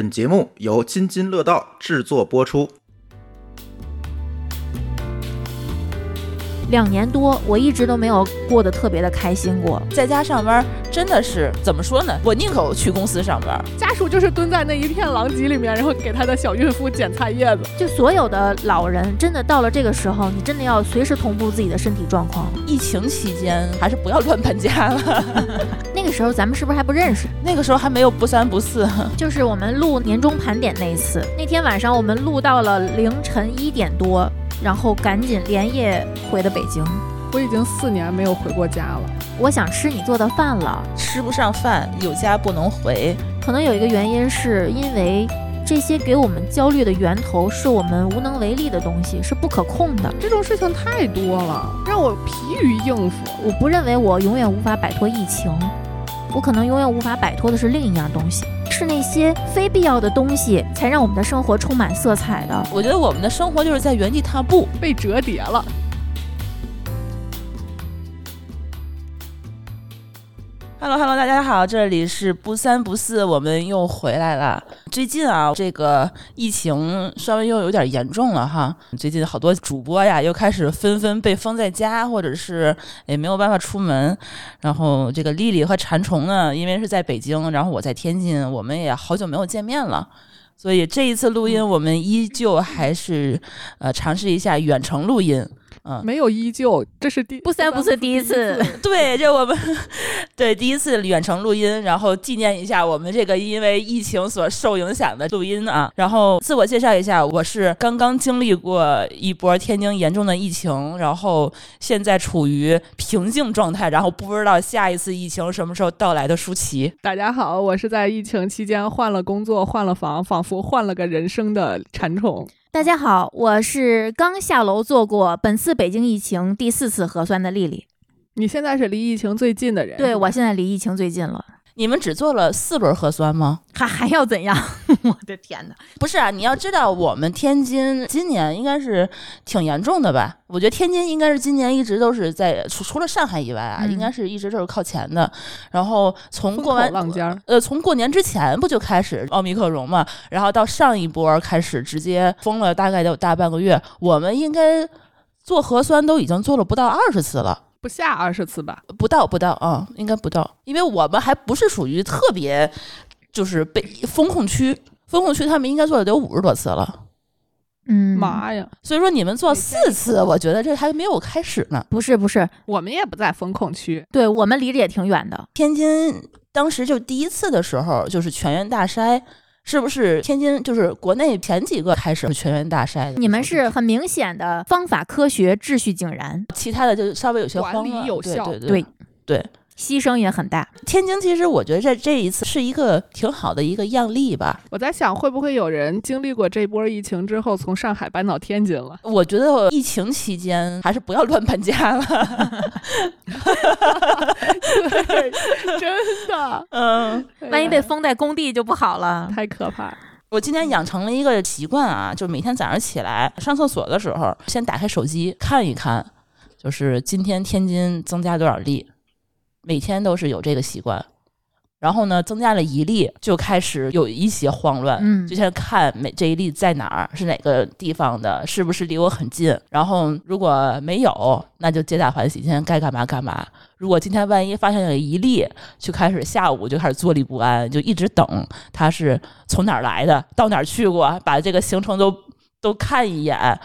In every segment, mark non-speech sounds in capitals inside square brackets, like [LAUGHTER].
本节目由津津乐道制作播出。两年多，我一直都没有过得特别的开心过。在家上班真的是怎么说呢？我宁可去公司上班。家属就是蹲在那一片狼藉里面，然后给他的小孕妇捡菜叶子。就所有的老人，真的到了这个时候，你真的要随时同步自己的身体状况。疫情期间还是不要乱搬家了。[LAUGHS] 那个时候咱们是不是还不认识？那个时候还没有不三不四。[LAUGHS] 就是我们录年终盘点那一次，那天晚上我们录到了凌晨一点多。然后赶紧连夜回的北京。我已经四年没有回过家了。我想吃你做的饭了，吃不上饭，有家不能回。可能有一个原因，是因为这些给我们焦虑的源头是我们无能为力的东西，是不可控的。这种事情太多了，让我疲于应付。我不认为我永远无法摆脱疫情。我可能永远无法摆脱的是另一样东西，是那些非必要的东西，才让我们的生活充满色彩的。我觉得我们的生活就是在原地踏步，被折叠了。Hello，Hello，大家好，这里是不三不四，我们又回来了。最近啊，这个疫情稍微又有点严重了哈。最近好多主播呀，又开始纷纷被封在家，或者是也没有办法出门。然后这个丽丽和馋虫呢，因为是在北京，然后我在天津，我们也好久没有见面了。所以这一次录音，我们依旧还是呃尝试一下远程录音。嗯，没有依旧，这是第不三不四第一次，[LAUGHS] 对，这我们对第一次远程录音，然后纪念一下我们这个因为疫情所受影响的录音啊。然后自我介绍一下，我是刚刚经历过一波天津严重的疫情，然后现在处于平静状态，然后不知道下一次疫情什么时候到来的舒淇。大家好，我是在疫情期间换了工作、换了房，仿佛换了个人生的馋虫。大家好，我是刚下楼做过本次北京疫情第四次核酸的丽丽。你现在是离疫情最近的人。对，我现在离疫情最近了。你们只做了四轮核酸吗？还还要怎样？[LAUGHS] 我的天哪！不是啊，你要知道，我们天津今年应该是挺严重的吧？我觉得天津应该是今年一直都是在除除了上海以外啊，应该是一直都是靠前的。然后从过完浪尖儿，呃，从过年之前不就开始奥密克戎嘛？然后到上一波开始直接封了，大概得有大半个月。我们应该做核酸都已经做了不到二十次了。不下二十次吧？不到，不到啊，应该不到，因为我们还不是属于特别，就是被风控区，风控区他们应该做的得有五十多次了。嗯，妈呀！所以说你们做四次，我觉得这还没有开始呢。不是，不是，我们也不在风控区，对我们离着也挺远的。天津当时就第一次的时候，就是全员大筛。是不是天津就是国内前几个开始全员大筛的？你们是很明显的方法科学、秩序井然，其他的就稍微有些管理有效，对对对。牺牲也很大。天津其实我觉得这这一次是一个挺好的一个样例吧。我在想，会不会有人经历过这波疫情之后，从上海搬到天津了？我觉得疫情期间还是不要乱搬家了。对，真的，嗯，万一被封在工地就不好了，太可怕。我今天养成了一个习惯啊，就是每天早上起来上厕所的时候，先打开手机看一看，就是今天天津增加多少例。每天都是有这个习惯，然后呢，增加了一例就开始有一些慌乱，嗯，就先看每这一例在哪儿，是哪个地方的，是不是离我很近？然后如果没有，那就皆大欢喜，今天该干嘛干嘛。如果今天万一发现有一例，就开始下午就开始坐立不安，就一直等他是从哪儿来的，到哪儿去过，把这个行程都都看一眼。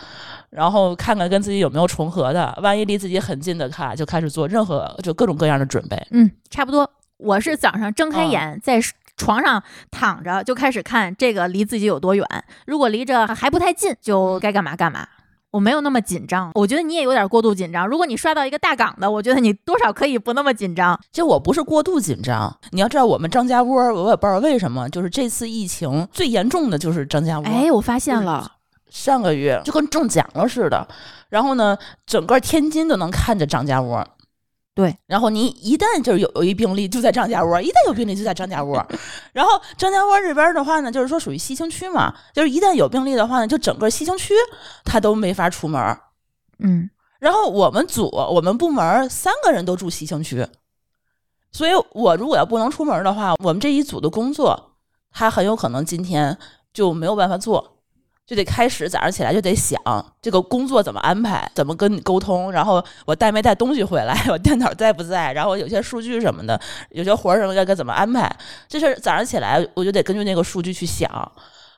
然后看看跟自己有没有重合的，万一离自己很近的卡，就开始做任何就各种各样的准备。嗯，差不多。我是早上睁开眼，在床上躺着就开始看这个离自己有多远，如果离着还不太近，就该干嘛干嘛。我没有那么紧张，我觉得你也有点过度紧张。如果你刷到一个大岗的，我觉得你多少可以不那么紧张。其实我不是过度紧张，你要知道我们张家窝，我也不知道为什么，就是这次疫情最严重的就是张家窝。哎，我发现了。上个月就跟中奖了似的，然后呢，整个天津都能看着张家窝。对，然后你一旦就是有有一病例就在张家窝，一旦有病例就在张家窝。然后张家窝这边的话呢，就是说属于西青区嘛，就是一旦有病例的话呢，就整个西青区他都没法出门。嗯，然后我们组我们部门三个人都住西青区，所以我如果要不能出门的话，我们这一组的工作。他很有可能今天就没有办法做，就得开始早上起来就得想这个工作怎么安排，怎么跟你沟通，然后我带没带东西回来，[LAUGHS] 我电脑在不在，然后有些数据什么的，有些活儿什么该该怎么安排，这事早上起来我就得根据那个数据去想。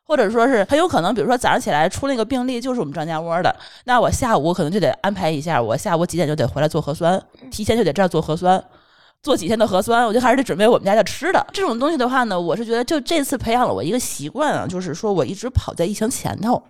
或者说是很有可能，比如说早上起来出那个病例就是我们张家窝的，那我下午可能就得安排一下，我下午几点就得回来做核酸，提前就得这儿做核酸，做几天的核酸，我就还是得准备我们家的吃的。这种东西的话呢，我是觉得就这次培养了我一个习惯啊，就是说我一直跑在疫情前头，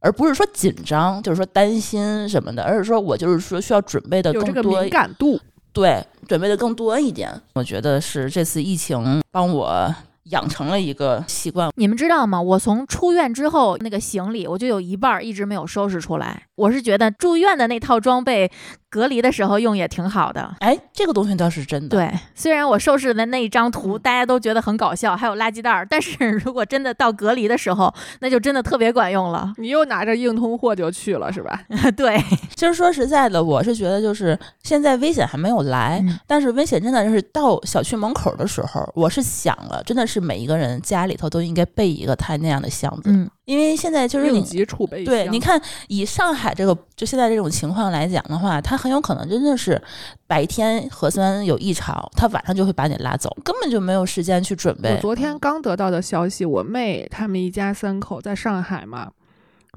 而不是说紧张，就是说担心什么的，而是说我就是说需要准备的更多敏感度。对，准备的更多一点。我觉得是这次疫情帮我养成了一个习惯。你们知道吗？我从出院之后，那个行李我就有一半儿一直没有收拾出来。我是觉得住院的那套装备，隔离的时候用也挺好的。哎，这个东西倒是真的。对，虽然我收拾的那一张图大家都觉得很搞笑，还有垃圾袋儿，但是 [LAUGHS] 如果真的到隔离的时候，那就真的特别管用了。你又拿着硬通货就去了是吧？[LAUGHS] 对，[LAUGHS] 其实说实在的，我是觉得就是现在危险还没有来，嗯但是危险真的就是到小区门口的时候，我是想了，真的是每一个人家里头都应该备一个他那样的箱子，嗯，因为现在就是应你。急储备对，你看，以上海这个就现在这种情况来讲的话，他很有可能真的是白天核酸有异常，他晚上就会把你拉走，根本就没有时间去准我备。昨天刚得到的消息，我妹他们一家三口在上海嘛，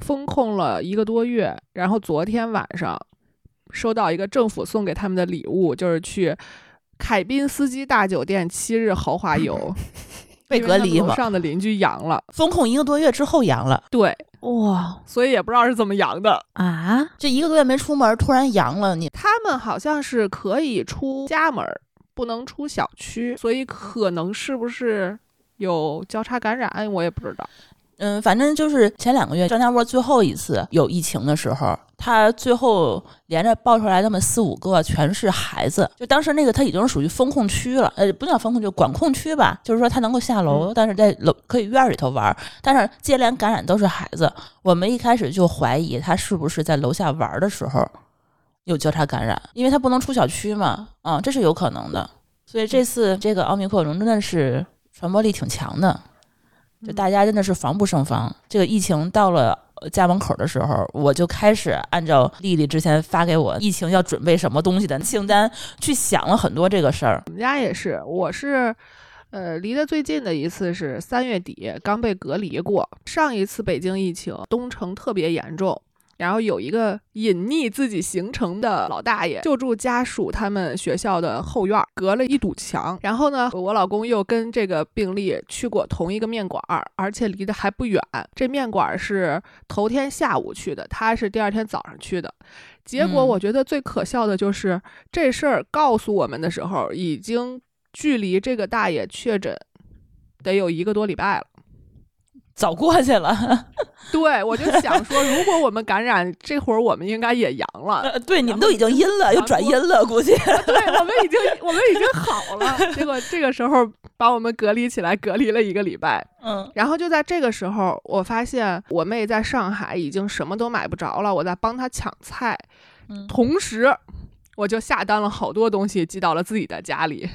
封控了一个多月，然后昨天晚上收到一个政府送给他们的礼物，就是去凯宾斯基大酒店七日豪华游，[LAUGHS] 被隔离嘛，上的邻居阳了，封控一个多月之后阳了，对，哇所以也不知道是怎么阳的。啊，这一个多月没出门，突然阳了，你他们好像是可以出家门儿，不能出小区，所以可能是不是有交叉感染，我也不知道。嗯，反正就是前两个月张家窝最后一次有疫情的时候，他最后连着爆出来那么四五个，全是孩子。就当时那个他已经属于封控区了，呃，不叫封控，就管控区吧。就是说他能够下楼，但是在楼可以院儿里头玩儿，但是接连感染都是孩子。我们一开始就怀疑他是不是在楼下玩儿的时候有交叉感染，因为他不能出小区嘛，啊、这是有可能的。所以这次这个奥密克戎真的是传播力挺强的。就大家真的是防不胜防。这个疫情到了呃家门口的时候，我就开始按照丽丽之前发给我疫情要准备什么东西的清单去想了很多这个事儿。我们家也是，我是，呃，离得最近的一次是三月底，刚被隔离过。上一次北京疫情，东城特别严重，然后有一个隐匿自己行程的老大爷，就住家属他们学校的后院儿，隔了一堵墙。然后呢，我老公又跟这个病例去过同一个面馆儿，而且离得还不远。这面馆儿是头天下午去的，他是第二天早上去的。结果嗯我觉得最可笑的就是、这事儿告诉我们的时候，已经距离这个大爷确诊得有一个多礼拜了。早过去了，[LAUGHS] 对，我就想说，如果我们感染，这会儿我们应该也阳了。呃对，你们都已经阴了，又转阴了，估计。[LAUGHS] 对，我们已经我们已经好了。结 [LAUGHS] 果这个时候把我们隔离起来，隔离了一个礼拜。嗯，然后就在这个时候，我发现我妹在上海已经什么都买不着了，我在帮她抢菜，嗯同时我就下单了好多东西寄到了自己的家里。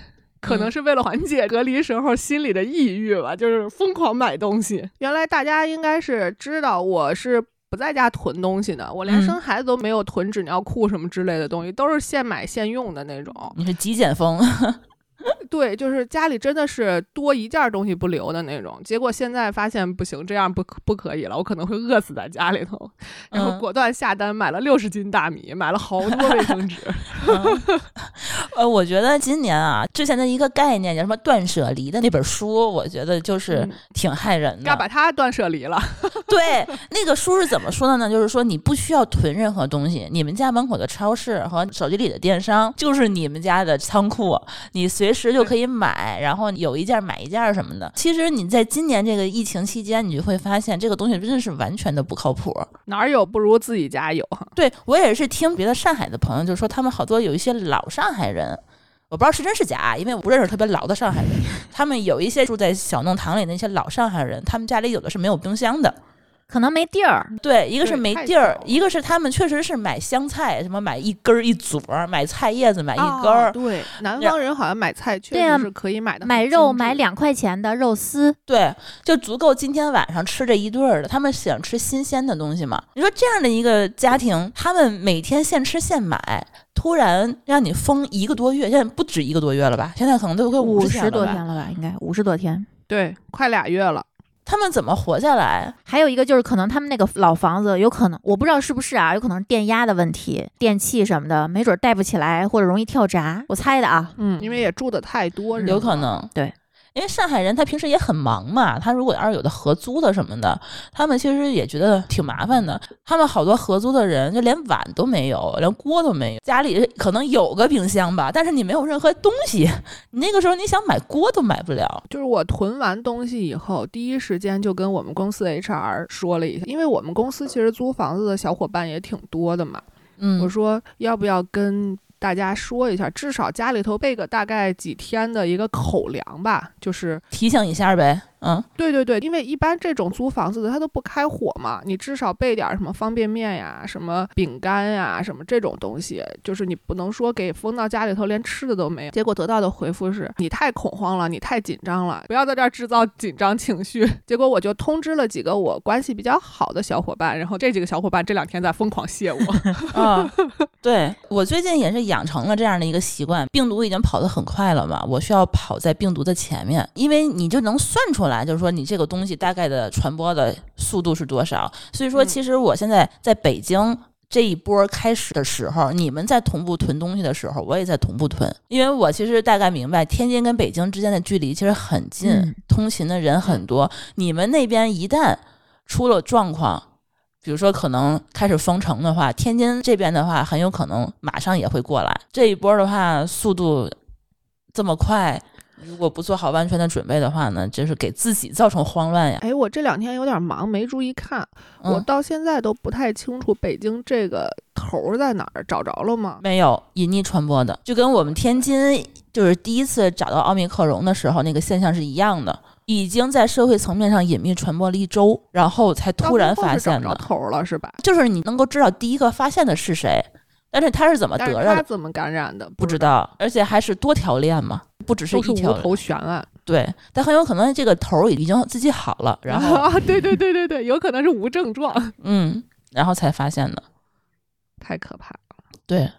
可能嗯是为了缓解隔离时候心里的抑郁吧，就是疯狂买东西。原来大家应该是知道我是不在家囤东西的，我连嗯生孩子都没有囤纸尿裤什么之类的东西，都是现买现用的那种。你是极简风，[LAUGHS] 对，就是家里真的是多一件东西不留的那种。结果现在发现不行，这样不可不可以了，我可能会饿死在家里头。[LAUGHS] 然后嗯果断下单买了六十斤大米，买了好多卫生纸。[LAUGHS] 嗯 [LAUGHS] 呃，我觉得今年啊，之前的一个概念叫什么断舍离的那本书，我觉得就是嗯挺害人该的。把它断舍离了。对，那个书是怎么说的呢？就是说你不需要囤任何东西，你们家门口的超市和手机里的电商就是你们家的仓库，你随时就可以买，然后有一件买一件什么的。其实你在今年这个疫情期间，你就会发现这个东西真的是完全的不靠谱。哪儿有不如自己家有。对我也是听别的上海的朋友就说，他们好多有一些老上海人。我不知道是真是假，因为我不认识特别老的上海人。他们有一些住在小弄堂里那些老上海人，他们家里有的是没有冰箱的，可能没地儿。对，一个是没地儿，一个是他们确实是买香菜，什么买一根儿一撮儿，买菜叶子买一根儿，南方人好像买菜确实是可以买的，买肉买。两块钱的肉丝，对，就足够今天晚上吃这一顿儿的。他们喜欢吃新鲜的东西嘛？你说这样的一个家庭，他们每天现吃现买，突然让你封一个多月，现在不止一个多月了吧？现在可能都快五十？多天了吧？应该五十多天。对，快俩月了。他们怎么活下来？还有一个就是，可能他们那个老房子有可能，我不知道是不是啊，有可能是电压的问题，电器什么的，没准带不起来，或者容易跳闸。我猜的啊。嗯，因为也住的太多人，有可能对。因为上海人他平时也很忙嘛，他如果要是有的合租的什么的，他们其实也觉得挺麻烦的。他们好多合租的人就连碗都没有，连锅都没有，家里可能有个冰箱吧，但是你没有任何东西，你那个时候你想买锅都买不了。就是我囤完东西以后，第一时间就跟我们公司 HR 说了一下，因为我们公司其实租房子的小伙伴也挺多的嘛。嗯，我说要不要跟大家说一下，至少家里头备个大概几天的一个口粮吧，就是提醒一下呗，嗯，对对对，因为一般这种租房子的他都不开火嘛，你至少备点儿什么方便面呀、什么饼干呀、什么这种东西，就是你不能说给封到家里头连吃的都没有。结果得到的回复是你太恐慌了，你太紧张了，不要在这儿制造紧张情绪。[LAUGHS] 结果我就通知了几个我关系比较好的小伙伴，然后这几个小伙伴这两天在疯狂谢我。啊，[LAUGHS] 对我最近也是养成了这样的一个习惯，病毒已经跑得很快了嘛，我需要跑在病毒的前面，因为你就能算出来，就是说你这个东西大概的传播的速度是多少。所以说，嗯其实我现在在北京。这一波开始的时候，你们在同步囤东西的时候，我也在同步囤，因为我其实大概明白，天津跟北京之间的距离其实很近，嗯通勤的人很多。你们那边一旦出了状况，比如说可能开始封城的话，天津这边的话很有可能马上也会过来。这一波的话，速度这么快，如果不做好万全的准备的话呢，就是给自己造成慌乱呀。哎，我这两天有点忙，没注意看，我嗯，到现在都不太清楚北京这个头儿在哪儿，找着了吗？没有隐匿传播的，就跟我们天津就是第一次找到奥密克戎的时候那个现象是一样的。已经在社会层面上隐秘传播了一周，然后才突然发现的。头儿了是吧？就是你能够知道第一个发现的是谁，但是他是怎么得着的他怎么感染的不知道，而且还是多条链嘛，不只是无一条。头悬案。对，但很有可能这个头儿已经自己好了，然后 [LAUGHS] 啊，对对对对对，有可能是无症状，[LAUGHS] 嗯，然后才发现的。太可怕了。对，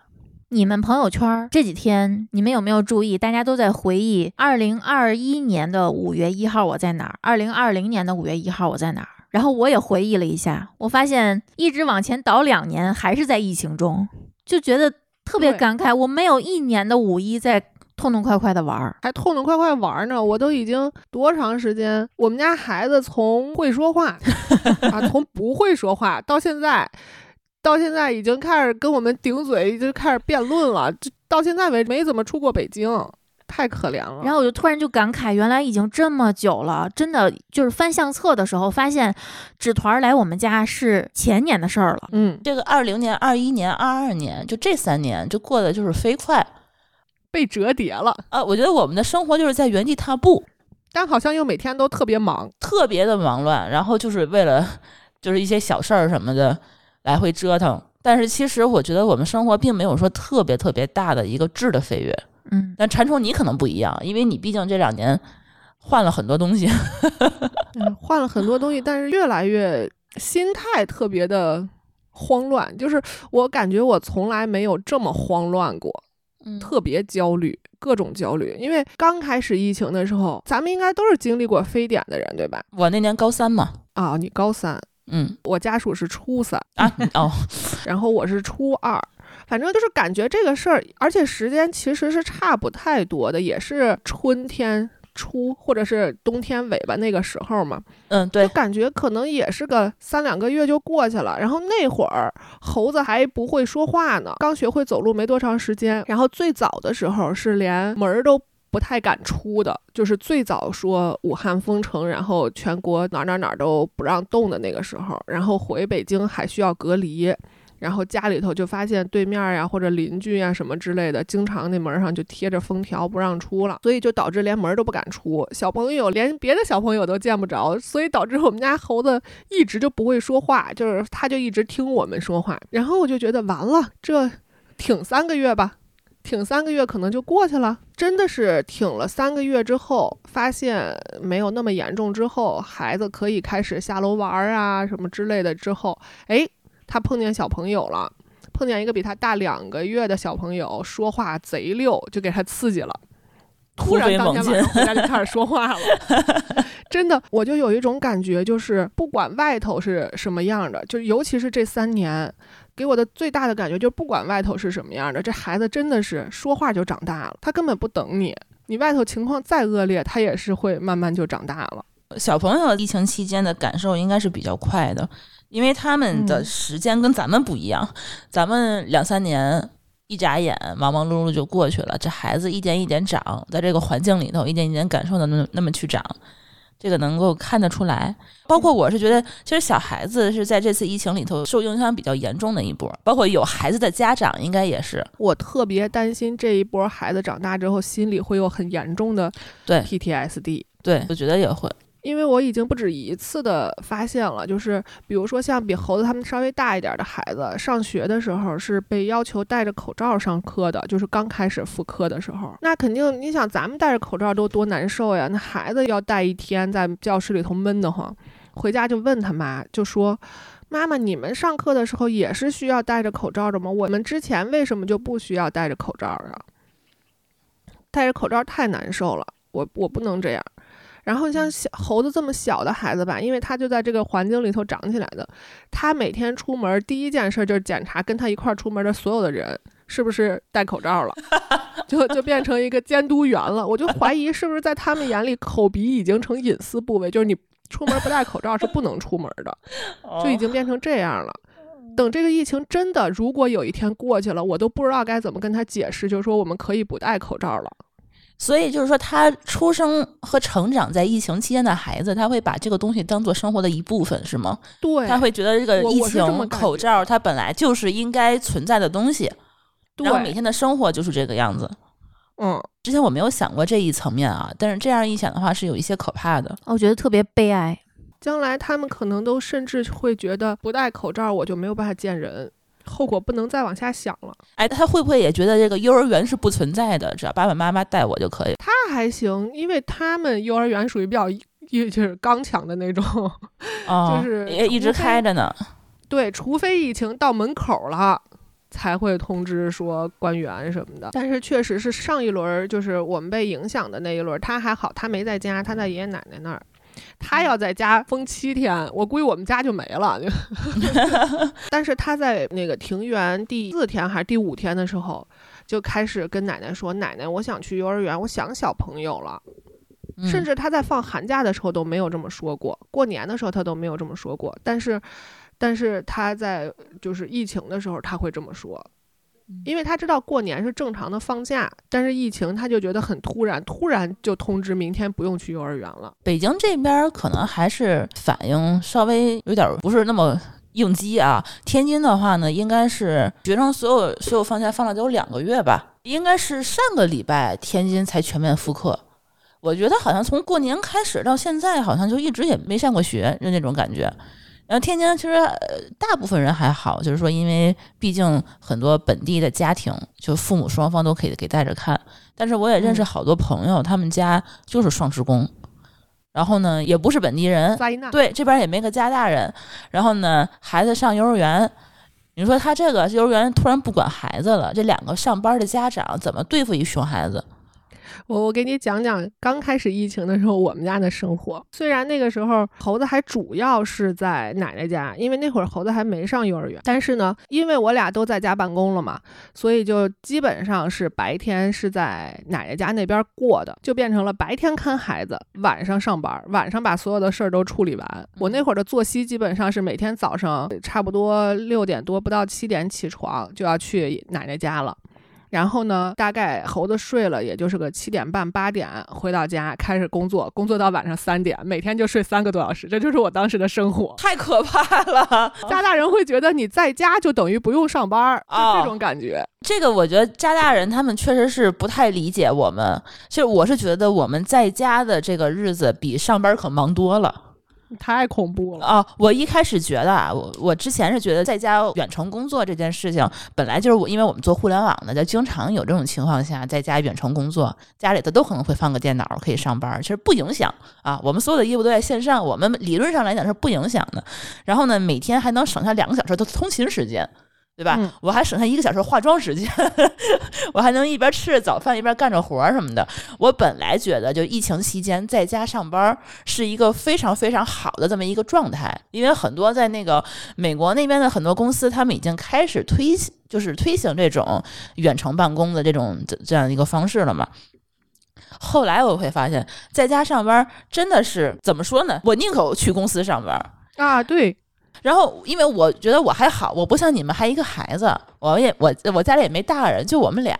你们朋友圈儿这几天，你们有没有注意？大家都在回忆二零二一年的五月一号我在哪儿，二零二零年的五月一号我在哪儿。然后我也回忆了一下，我发现一直往前倒两年，还是在疫情中，就觉得特别感慨。我没有一年的五一在痛痛快快的玩儿。还痛痛快快玩呢，我都已经多长时间？我们家孩子从会说话 [LAUGHS] 啊，从不会说话到现在，到现在已经开始跟我们顶嘴，已经开始辩论了。就到现在为止没怎么出过北京，太可怜了。然后我就突然就感慨，原来已经这么久了，真的就是翻相册的时候发现，纸团儿来我们家是前年的事儿了。嗯，这个二零年、二一年、二二年，就这三年就过得就是飞快被折叠了，啊！我觉得我们的生活就是在原地踏步，但好像又每天都特别忙。特别的忙乱，然后就是为了就是一些小事儿什么的来回折腾。但是其实我觉得我们生活并没有说特别特别大的一个质的飞跃。嗯，但馋虫你可能不一样，因为你毕竟这两年换了很多东西。嗯，换了很多东西，但是越来越心态特别的慌乱，就是我感觉我从来没有这么慌乱过，嗯特别焦虑，各种焦虑。因为刚开始疫情的时候，咱们应该都是经历过非典的人，对吧？我那年高三嘛，啊，你高三，嗯我家属是初三，啊哦，[LAUGHS] 然后我是初二。反正就是感觉这个事儿，而且时间其实是差不太多的，也是春天初或者是冬天尾巴那个时候嘛。嗯对就，感觉可能也是个三两个月就过去了。然后那会儿猴子还不会说话呢，刚学会走路没多长时间。然后最早的时候是连门儿都不太敢出的，就是最早说武汉封城，然后全国哪哪哪都不让动的那个时候。然后回北京还需要隔离。然后家里头就发现对面呀或者邻居呀什么之类的，经常那门上就贴着封条不让出了，所以就导致连门都不敢出，小朋友连别的小朋友都见不着，所以导致我们家猴子一直就不会说话，就是他就一直听我们说话，然后我就觉得完了，这挺三个月吧。挺三个月可能就过去了，真的是挺了三个月之后，发现没有那么严重之后，孩子可以开始下楼玩啊什么之类的之后，哎，他碰见小朋友了，碰见一个比他大两个月的小朋友，说话贼溜，就给他刺激了。突然当天晚上回家就开始说话了，[LAUGHS] 真的，我就有一种感觉，就是不管外头是什么样的，就尤其是这三年。给我的最大的感觉就是，不管外头是什么样的，这孩子真的是说话就长大了。他根本不等你，你外头情况再恶劣，他也是会慢慢就长大了。小朋友疫情期间的感受应该是比较快的，因为他们的时间跟咱们不一样。咱们两三年一眨眼，忙忙碌碌就过去了。这孩子一点一点长，在这个环境里头，一点一点感受的那那么去长。这个能够看得出来，包括我是觉得，其实小孩子是在这次疫情里头受影响比较严重的一波，包括有孩子的家长应该也是。我特别担心这一波孩子长大之后心里会有很严重的对 PTSD，对，我觉得也会。因为我已经不止一次的发现了，就是比如说像比猴子他们稍微大一点的孩子，上学的时候是被要求戴着口罩上课的，就是刚开始复课的时候，那肯定你想咱们戴着口罩都多难受呀，那孩子要戴一天在教室里头闷得慌，回家就问他妈，就说妈妈，你们上课的时候也是需要戴着口罩的吗？我们之前为什么就不需要戴着口罩啊？戴着口罩太难受了，我我不能这样。然后像小猴子这么小的孩子吧，因为他就在这个环境里头长起来的，他每天出门第一件事就是检查跟他一块儿出门的所有的人是不是戴口罩了，就就变成一个监督员了。我就怀疑是不是在他们眼里，口鼻已经成隐私部位，就是你出门不戴口罩是不能出门的，就已经变成这样了。等这个疫情真的如果有一天过去了，我都不知道该怎么跟他解释，就是说我们可以不戴口罩了。所以就是说，他出生和成长在疫情期间的孩子，他会把这个东西当做生活的一部分，是吗？对，他会觉得这个疫情口罩，它本来就是应该存在的东西，然后每天的生活就是这个样子。嗯，之前我没有想过这一层面啊，但是这样一想的话，是有一些可怕的。我觉得特别悲哀，将来他们可能都甚至会觉得不戴口罩我就没有办法见人。后果不能再往下想了。哎，他会不会也觉得这个幼儿园是不存在的？只要爸爸妈妈带我就可以。他还行，因为他们幼儿园属于比较就是刚强的那种，就是也一直开着呢。对，除非疫情到门口了，才会通知说关园什么的。但是确实是上一轮就是我们被影响的那一轮，他还好，他没在家，他在爷爷奶奶那儿。他要在家封七天，我估计我们家就没了。[LAUGHS] [LAUGHS] 但是他在那个庭园第四天还是第五天的时候，就开始跟奶奶说：“奶奶，我想去幼儿园，我想小朋友了。”甚至他在放寒假的时候都没有这么说过，过年的时候他都没有这么说过。但是，但是他在就是疫情的时候他会这么说。因为他知道过年是正常的放假，但是疫情他就觉得很突然，突然就通知明天不用去幼儿园了。北京这边可能还是反应稍微有点不是那么应激啊。天津的话呢，应该是学生所有所有放假放了得有两个月吧，应该是上个礼拜天津才全面复课。我觉得好像从过年开始到现在，好像就一直也没上过学，就那种感觉。然后天津其实大部分人还好，就是说，因为毕竟很多本地的家庭，就父母双方都可以给带着看。但是我也认识好多朋友，他们家就是双职工，然后呢也不是本地人，对这边也没个家大人。然后呢，孩子上幼儿园，你说他这个幼儿园突然不管孩子了，这两个上班的家长怎么对付一熊孩子？我我给你讲讲刚开始疫情的时候我们家的生活。虽然那个时候猴子还主要是在奶奶家，因为那会儿猴子还没上幼儿园。但是呢，因为我俩都在家办公了嘛，所以就基本上是白天是在奶奶家那边过的，就变成了白天看孩子，晚上上班，晚上把所有的事儿都处理完。我那会儿的作息基本上是每天早上差不多六点多不到七点起床就要去奶奶家了。然后呢，大概猴子睡了，也就是个七点半八点回到家开始工作，工作到晚上三点，每天就睡三个多小时，这就是我当时的生活。太可怕了。加大人会觉得你在家就等于不用上班儿，就哦这种感觉。这个我觉得加拿大人他们确实是不太理解我们。其实我是觉得我们在家的这个日子比上班可忙多了太恐怖了。啊！我一开始觉得啊，我我之前是觉得在家远程工作这件事情本来就是我，因为我们做互联网的，就经常有这种情况下在家远程工作，家里头都可能会放个电脑可以上班，其实不影响啊。我们所有的业务都在线上，我们理论上来讲是不影响的。然后呢，每天还能省下两个小时的通勤时间。对吧？嗯我还省下一个小时化妆时间，[LAUGHS] 我还能一边吃着早饭一边干着活儿什么的。我本来觉得，就疫情期间在家上班儿是一个非常非常好的这么一个状态，因为很多在那个美国那边的很多公司，他们已经开始推，就是推行这种远程办公的这种这这样一个方式了嘛。后来我会发现，在家上班儿真的是怎么说呢？我宁可去公司上班儿，啊，对，然后，因为我觉得我还好，我不像你们还一个孩子，我也我我家里也没大人，就我们俩，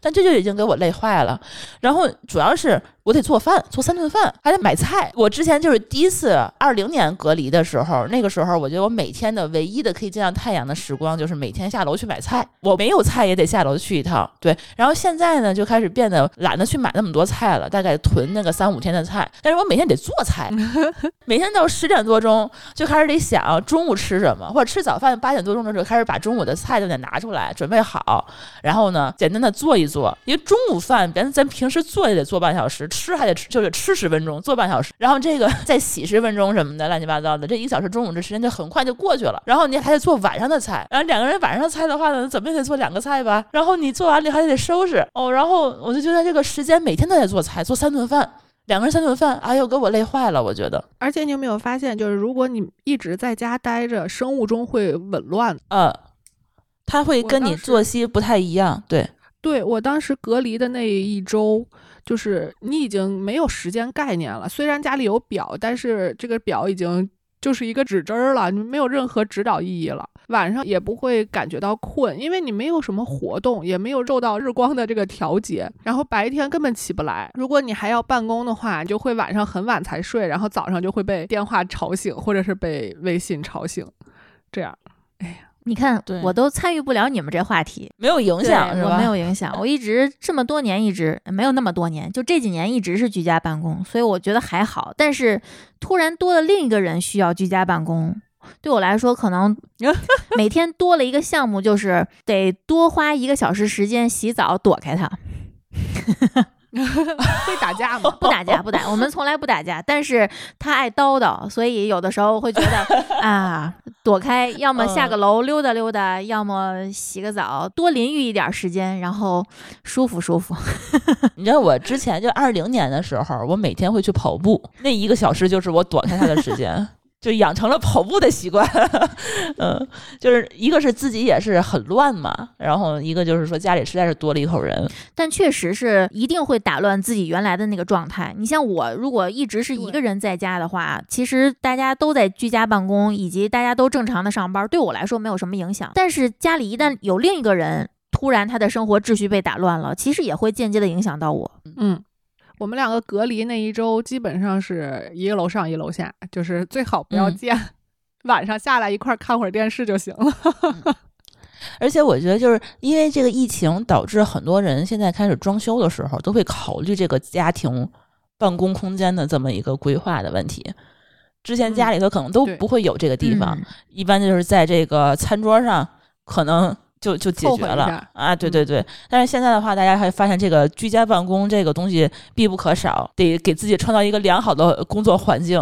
但这就已经给我累坏了。然后主要是我得做饭，做三顿饭，还得买菜。我之前就是第一次二零年隔离的时候，那个时候我觉得我每天的唯一的可以见到太阳的时光，就是每天下楼去买菜。我没有菜也得下楼去一趟，对。然后现在呢，就开始变得懒得去买那么多菜了，大概囤那个三五天的菜。但是我每天得做菜，[LAUGHS] 每天到十点多钟就开始得想中午吃什么，或者吃早饭八点多钟的时候开始把中午的菜就得拿出来准备好，然后呢简单的做一做，因为中午饭咱咱平时做也得做半小时，吃还得吃就是吃十分钟，做半小时，然后这个再洗十分钟什么的乱七八糟的，这一个小时中午这时间就很快就过去了，然后你还得做晚上的菜，然后两个人晚上的菜的话呢，怎么也得做两个菜吧，然后你做完了还得收拾哦，然后我就觉得这个时间每天都在做菜，做三顿饭。两个人三顿饭，哎呦，给我累坏了，我觉得。而且你有没有发现，就是如果你一直在家待着，生物钟会紊乱。呃，他会跟你作息不太一样，对，对我当时隔离的那一周，就是你已经没有时间概念了。虽然家里有表，但是这个表已经就是一个指针儿了，你没有任何指导意义了。晚上也不会感觉到困，因为你没有什么活动，也没有受到日光的这个调节，然后白天根本起不来。如果你还要办公的话，你就会晚上很晚才睡，然后早上就会被电话吵醒，或者是被微信吵醒，这样。你看，我都参与不了你们这话题，没有影响是吧？我没有影响，我一直这么多年一直没有那么多年，就这几年一直是居家办公，所以我觉得还好。但是突然多了另一个人需要居家办公，对我来说可能 [LAUGHS] 每天多了一个项目，就是得多花一个小时时间洗澡躲开他。[LAUGHS] 会打架吗？[LAUGHS] 不打架，不打，我们从来不打架。但是他爱叨叨，所以有的时候会觉得 [LAUGHS] 啊，躲开，要么下个楼溜达溜达，要么洗个澡，多淋浴一点时间，然后舒服舒服。你知道我之前就二零年的时候，我每天会去跑步，那一个小时就是我躲开他的时间。就养成了跑步的习惯，[LAUGHS] 嗯，就是一个是自己也是很乱嘛，然后一个就是说家里实在是多了一口人，但确实是一定会打乱自己原来的那个状态。你像我，如果一直是一个人在家的话，其实大家都在居家办公，以及大家都正常的上班，对我来说没有什么影响。但是家里一旦有另一个人，突然他的生活秩序被打乱了，其实也会间接的影响到我。嗯，我们两个隔离那一周，基本上是一个楼上一楼下，就是最好不要嗯见，晚上下来一块儿看会儿电视就行了。[LAUGHS] 而且我觉得就是因为这个疫情，导致很多人现在开始装修的时候都会考虑这个家庭办公空间的这么一个规划的问题。之前家里头可能都不会有这个地方，嗯一般就是在这个餐桌上，可能就就解决了啊。对嗯对对，但是现在的话，大家还发现这个居家办公这个东西必不可少，得给自己创造一个良好的工作环境。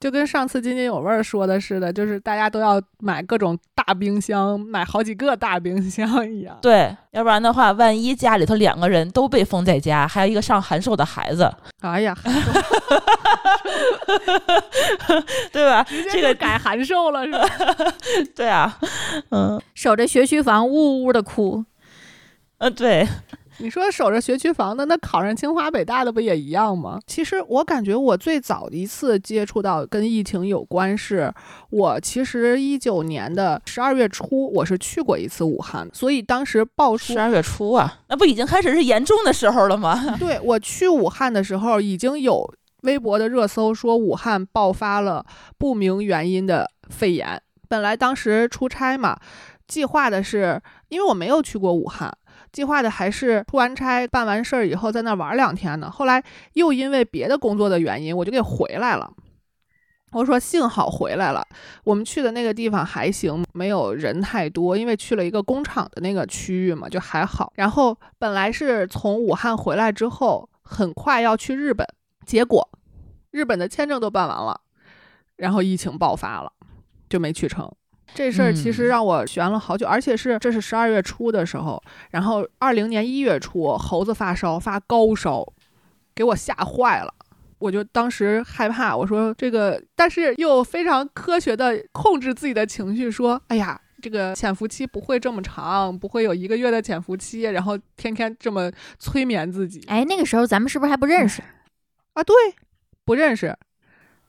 就跟上次津津有味儿说的似的，就是大家都要买各种大冰箱，买好几个大冰箱一样。[LAUGHS] 对，要不然的话，万一家里头两个人都被封在家，还有一个上函授的孩子，哎呀，[LAUGHS] 对吧？这个改函授了是吧？[LAUGHS] 对啊，嗯守着学区房呜呜的哭。嗯，对。你说守着学区房的，那考上清华北大的不也一样吗？其实我感觉我最早一次接触到跟疫情有关是，我其实一九年的十二月初，我是去过一次武汉，所以当时爆出十二月初啊，那不已经开始是严重的时候了吗？[LAUGHS] 对我去武汉的时候，已经有微博的热搜说武汉爆发了不明原因的肺炎。本来当时出差嘛，计划的是，因为我没有去过武汉。计划的还是出完差办完事儿以后在那玩两天呢，后来又因为别的工作的原因，我就给回来了。我说幸好回来了，我们去的那个地方还行，没有人太多，因为去了一个工厂的那个区域嘛，就还好。然后本来是从武汉回来之后，很快要去日本，结果日本的签证都办完了，然后疫情爆发了，就没去成。这事儿其实让我悬了好久，而且是这是十二月初的时候，然后二零年一月初猴子发烧发高烧，给我吓坏了，我就当时害怕，我说这个，但是又非常科学的控制自己的情绪，说哎呀，这个潜伏期不会这么长，不会有一个月的潜伏期，然后天天这么催眠自己。哎，那个时候咱们是不是还不认识啊？对，不认识。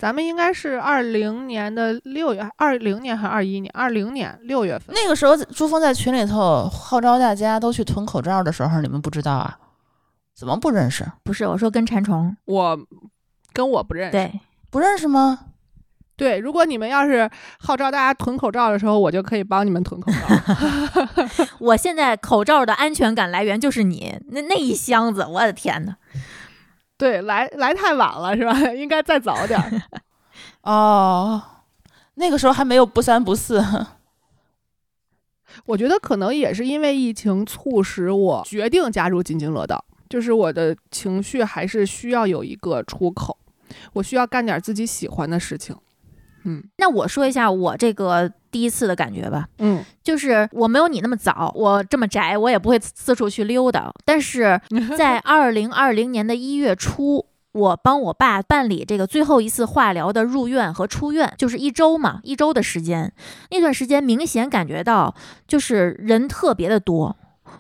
咱们应该是二零年的六月，二零年还是二一年？二零年六月份。那个时候，朱峰在群里头号召大家都去囤口罩的时候，你们不知道啊？怎么不认识？不是，我说跟馋虫，我跟我不认识。对，不认识吗？对，如果你们要是号召大家囤口罩的时候，我就可以帮你们囤口罩。[LAUGHS] 我现在口罩的安全感来源就是你那那一箱子，我的天呐。对，来来太晚了是吧？[LAUGHS] 应该再早点。[LAUGHS] 哦，那个时候还没有不三不四。[LAUGHS] 我觉得可能也是因为疫情促使我决定加入津津乐道，就是我的情绪还是需要有一个出口，我需要干点自己喜欢的事情。嗯，那我说一下我这个。第一次的感觉吧，嗯，就是我没有你那么早，我这么宅，我也不会四处去溜达。但是 [LAUGHS] 在二零二零年的一月初，我帮我爸办理这个最后一次化疗的入院和出院，就是一周嘛，一周的时间。那段时间明显感觉到，就是人特别的多。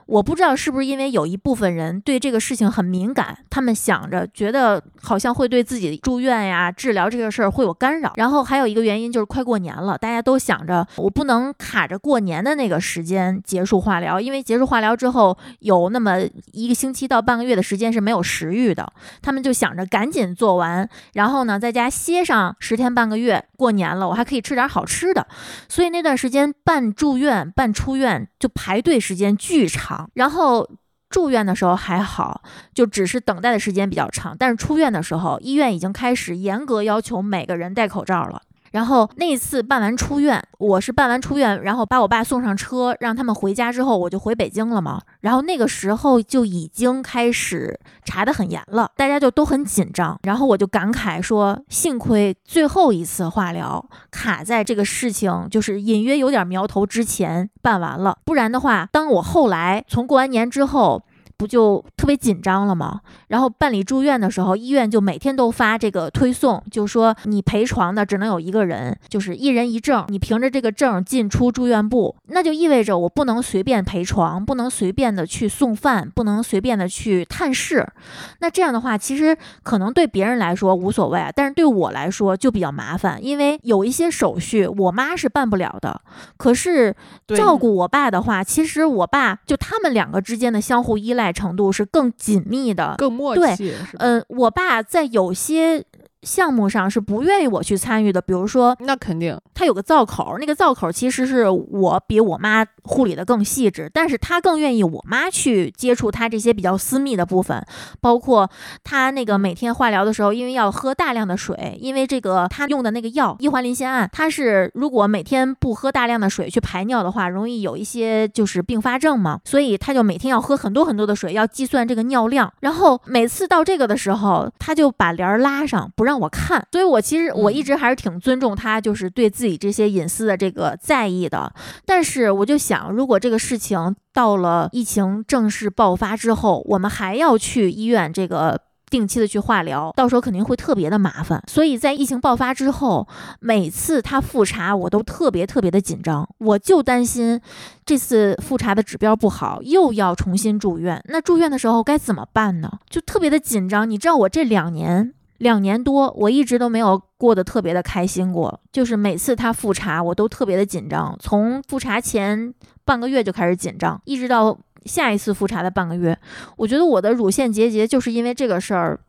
我不知道是不是因为有一部分人对这个事情很敏感，他们想着觉得好像会对自己住院呀、治疗这个事儿会有干扰。然后还有一个原因就是快过年了，大家都想着我不能卡着过年的那个时间结束化疗，因为结束化疗之后有那么一个星期到半个月的时间是没有食欲的。他们就想着赶紧做完，然后呢在家歇上十天半个月，过年了我还可以吃点好吃的。所以那段时间半住院、半出院就排队时间巨长。然后住院的时候还好，就只是等待的时间比较长。但是出院的时候，医院已经开始严格要求每个人戴口罩了。然后那次办完出院，我是办完出院，然后把我爸送上车，让他们回家之后，我就回北京了嘛。然后那个时候就已经开始查得很严了，大家就都很紧张。然后我就感慨说，幸亏最后一次化疗卡在这个事情就是隐约有点苗头之前办完了，不然的话，当我后来从过完年之后。不就特别紧张了吗？然后办理住院的时候，医院就每天都发这个推送，就说你陪床的只能有一个人，就是一人一证，你凭着这个证进出住院部，那就意味着我不能随便陪床，不能随便的去送饭，不能随便的去探视。那这样的话，其实可能对别人来说无所谓，但是对我来说就比较麻烦，因为有一些手续我妈是办不了的。可是照顾我爸的话，其实我爸就他们两个之间的相互依赖。程度是更紧密的，更默契。对，嗯，我爸在有些。项目上是不愿意我去参与的，比如说，那肯定他有个灶口，那个灶口其实是我比我妈护理的更细致，但是他更愿意我妈去接触他这些比较私密的部分，包括他那个每天化疗的时候，因为要喝大量的水，因为这个他用的那个药异环磷酰胺，他是如果每天不喝大量的水去排尿的话，容易有一些就是并发症嘛，所以他就每天要喝很多很多的水，要计算这个尿量，然后每次到这个的时候，他就把帘儿拉上，不让。让我看，所以我其实我一直还是挺尊重他，就是对自己这些隐私的这个在意的。但是我就想，如果这个事情到了疫情正式爆发之后，我们还要去医院这个定期的去化疗，到时候肯定会特别的麻烦。所以在疫情爆发之后，每次他复查，我都特别特别的紧张，我就担心这次复查的指标不好，又要重新住院。那住院的时候该怎么办呢？就特别的紧张。你知道我这两年。两年多，我一直都没有过得特别的开心过。就是每次他复查，我都特别的紧张。从复查前半个月就开始紧张，一直到下一次复查的半个月，我觉得我的乳腺结节就是因为这个事儿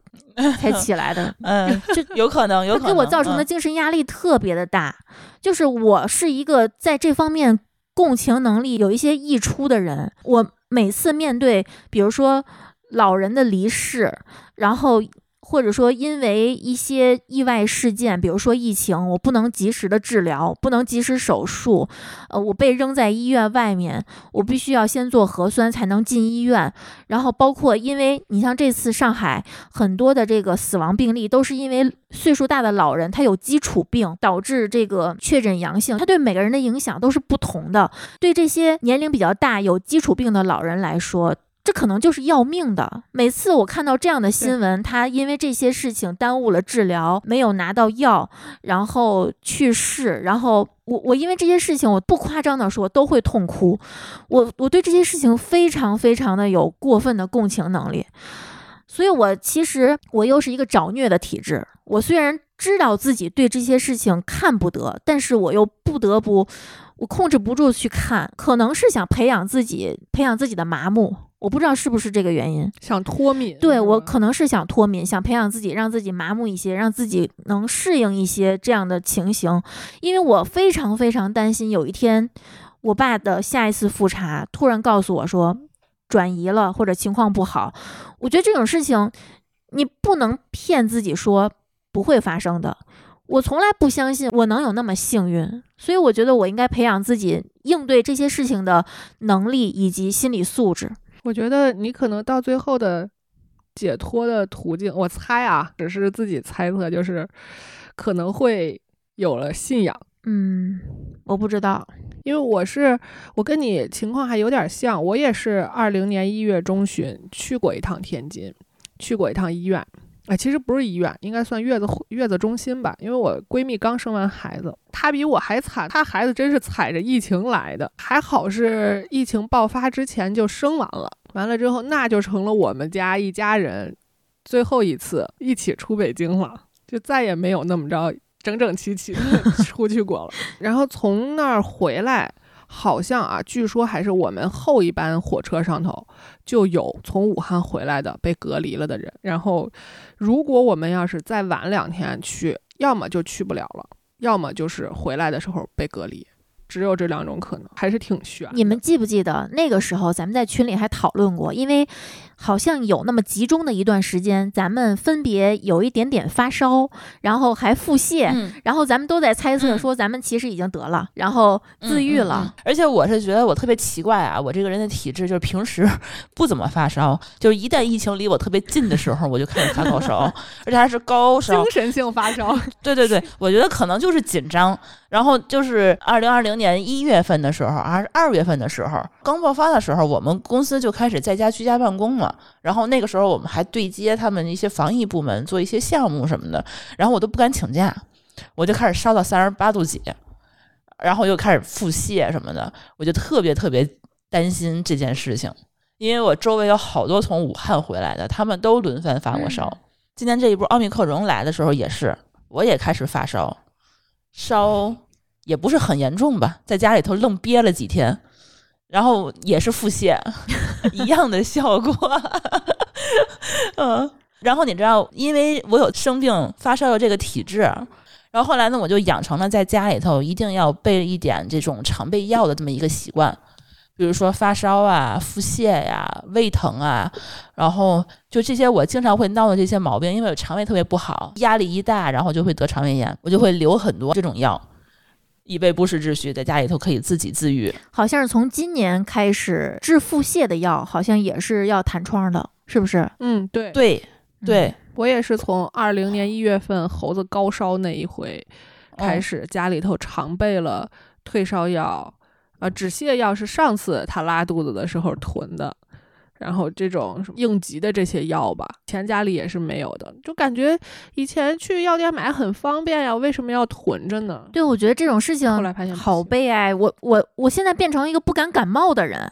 才 [LAUGHS] 起来的。嗯，就有可能，有可能它给我造成的嗯精神压力特别的大。就是我是一个在这方面共情能力有一些溢出的人，我每次面对，比如说老人的离世，然后。或者说，因为一些意外事件，比如说疫情，我不能及时的治疗，不能及时手术，呃，我被扔在医院外面，我必须要先做核酸才能进医院。然后包括，因为你像这次上海很多的这个死亡病例，都是因为岁数大的老人他有基础病导致这个确诊阳性，他对每个人的影响都是不同的。对这些年龄比较大、有基础病的老人来说，这可能就是要命的。每次我看到这样的新闻，他因为这些事情耽误了治疗，没有拿到药，然后去世，然后我我因为这些事情，我不夸张的说都会痛哭。我我对这些事情非常非常的有过分的共情能力，所以我其实我又是一个找虐的体质。我虽然知道自己对这些事情看不得，但是我又不得不，我控制不住去看，可能是想培养自己，培养自己的麻木。我不知道是不是这个原因。想脱敏，对我可能是想脱敏，想培养自己，让自己麻木一些，让自己能适应一些这样的情形。因为我非常非常担心有一天，我爸的下一次复查突然告诉我说转移了或者情况不好。我觉得这种事情你不能骗自己说不会发生的。我从来不相信我能有那么幸运，所以我觉得我应该培养自己应对这些事情的能力以及心理素质。我觉得你可能到最后的解脱的途径，我猜啊，只是自己猜测，就是可能会有了信仰。嗯，我不知道。因为我是我跟你情况还有点像，我也是二零年一月中旬去过一趟天津，去过一趟医院。哎，其实不是医院，应该算月子月子中心吧。因为我闺蜜刚生完孩子，她比我还惨，她孩子真是踩着疫情来的，还好是疫情爆发之前就生完了。完了之后，那就成了我们家一家人最后一次一起出北京了，就再也没有那么着整整齐齐 [LAUGHS] 出去过了。然后从那儿回来。好像啊，据说还是我们后一班火车上头就有从武汉回来的被隔离了的人。然后，如果我们要是再晚两天去，要么就去不了了，要么就是回来的时候被隔离，只有这两种可能，还是挺悬。你们记不记得那个时候咱们在群里还讨论过？因为好像有那么集中的一段时间，咱们分别有一点点发烧，然后还腹泻，嗯然后咱们都在猜测嗯说咱们其实已经得了，然后自愈了。嗯嗯嗯而且我是觉得我特别奇怪啊，我这个人的体质就是平时不怎么发烧，就是一旦疫情离我特别近的时候，我就开始发高烧，[LAUGHS] 而且还是高烧精。神性发烧，[LAUGHS] 对对对，我觉得可能就是紧张。然后就是二零二零年一月份的时候，还是二月份的时候，刚爆发的时候，我们公司就开始在家居家办公了。然后那个时候我们还对接他们一些防疫部门做一些项目什么的，然后我都不敢请假，我就开始烧到三十八度几，然后又开始腹泻什么的，我就特别特别担心这件事情，因为我周围有好多从武汉回来的，他们都轮番发过烧。今年这一波奥密克戎来的时候也是，我也开始发烧，烧也不是很严重吧，在家里头愣憋了几天，然后也是腹泻，[LAUGHS] 一样的效果。[LAUGHS] 嗯，然后你知道，因为我有生病发烧的这个体质，然后后来呢，我就养成了在家里头一定要备一点这种常备药的这么一个习惯。比如说发烧啊、腹泻呀、胃疼啊，然后就这些我经常会闹的这些毛病，因为我肠胃特别不好，压力一大，然后就会得肠胃炎，我就会留很多这种药，以备不时之需，在家里头可以自己自愈。好像是从今年开始治腹泻的药，好像也是要弹窗的，是不是？嗯，对，对对，我也是从二零年一月份猴子高烧那一回开嗯始，家里头常备了退烧药，啊，止泻药是上次他拉肚子的时候囤的，然后这种什么应急的这些药吧，以前家里也是没有的，就感觉以前去药店买很方便呀，为什么要囤着呢？对，我觉得这种事情后来发现好悲哀。我我我现在变成一个不敢感冒的人，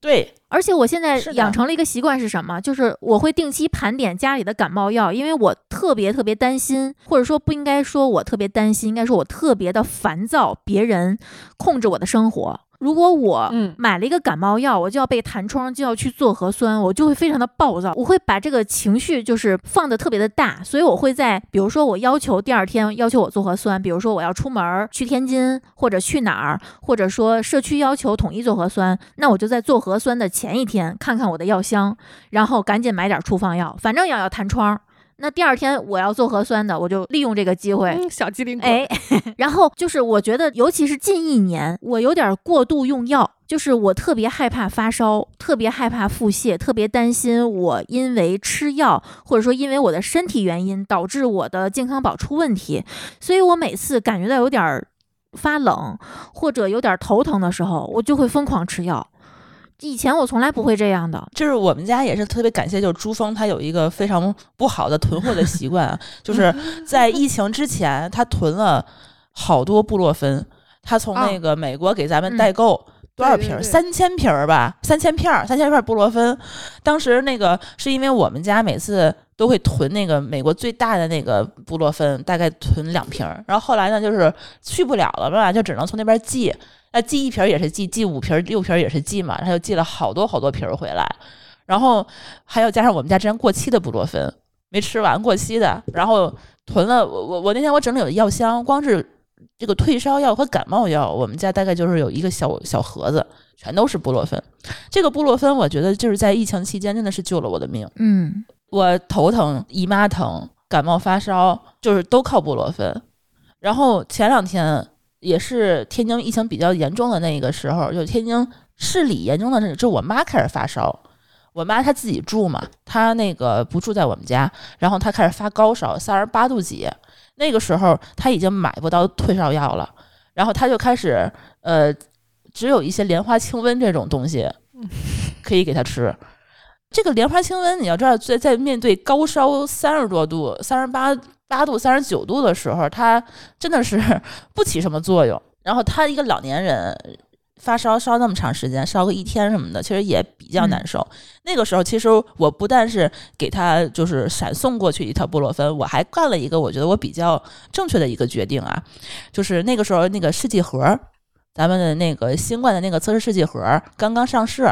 对，而且我现在养成了一个习惯是什么？就是我会定期盘点家里的感冒药，因为我特别特别担心，或者说不应该说我特别担心，应该说我特别的烦躁，别人控制我的生活。如果我嗯买了一个感冒药，我就要被弹窗，就要去做核酸，我就会非常的暴躁，我会把这个情绪就是放的特别的大，所以我会在比如说我要求第二天要求我做核酸，比如说我要出门儿去天津或者去哪儿，或者说社区要求统一做核酸，那我就在做核酸的前一天看看我的药箱，然后赶紧买点处方药，反正也要弹窗。那第二天我要做核酸的，我就利用这个机会，嗯，小机灵鬼，哎，[LAUGHS] 然后就是我觉得，尤其是近一年，我有点过度用药，就是我特别害怕发烧，特别害怕腹泻，特别担心我因为吃药或者说因为我的身体原因导致我的健康宝出问题，所以我每次感觉到有点儿发冷或者有点头疼的时候，我就会疯狂吃药。以前我从来不会这样的，就是我们家也是特别感谢，就是珠峰他有一个非常不好的囤货的习惯啊，就是在疫情之前，他囤了好多布洛芬，他从那个美国给咱们代购。多少瓶儿？三千瓶儿吧，三千片儿，三千片儿布洛芬。当时那个是因为我们家每次都会囤那个美国最大的那个布洛芬，大概囤两瓶儿。然后后来呢，就是去不了了吧，就只能从那边寄。那寄一瓶儿也是寄，寄五瓶儿、六瓶儿也是寄嘛，他就寄了好多好多瓶儿回来。然后还有加上我们家之前过期的布洛芬没吃完过期的，然后囤了我我我那天我整理我的药箱，光是这个退烧药和感冒药，我们家大概就是有一个小小盒子，全都是布洛芬。这个布洛芬我觉得就是在疫情期间真的是救了我的命。嗯我头疼、姨妈疼、感冒发烧，就是都靠布洛芬。然后前两天也是天津疫情比较严重的那个时候，就天津市里严重的是，就我妈开始发烧。我妈她自己住嘛，她那个不住在我们家，然后她开始发高烧，三十八度几。那个时候她已经买不到退烧药了，然后她就开始呃，只有一些莲花清瘟这种东西可以给她吃。这个莲花清瘟，你要知道，在在面对高烧三十多度、三十八八度、三十九度的时候，它真的是 [LAUGHS] 不起什么作用。然后他一个老年人发烧烧那么长时间，烧个一天什么的，其实也比较难受。那个时候，其实我不但是给他就是闪送过去一套布洛芬，我还干了一个我觉得我比较正确的一个决定啊，就是那个时候那个试剂盒，咱们的那个新冠的那个测试试剂盒刚刚上市。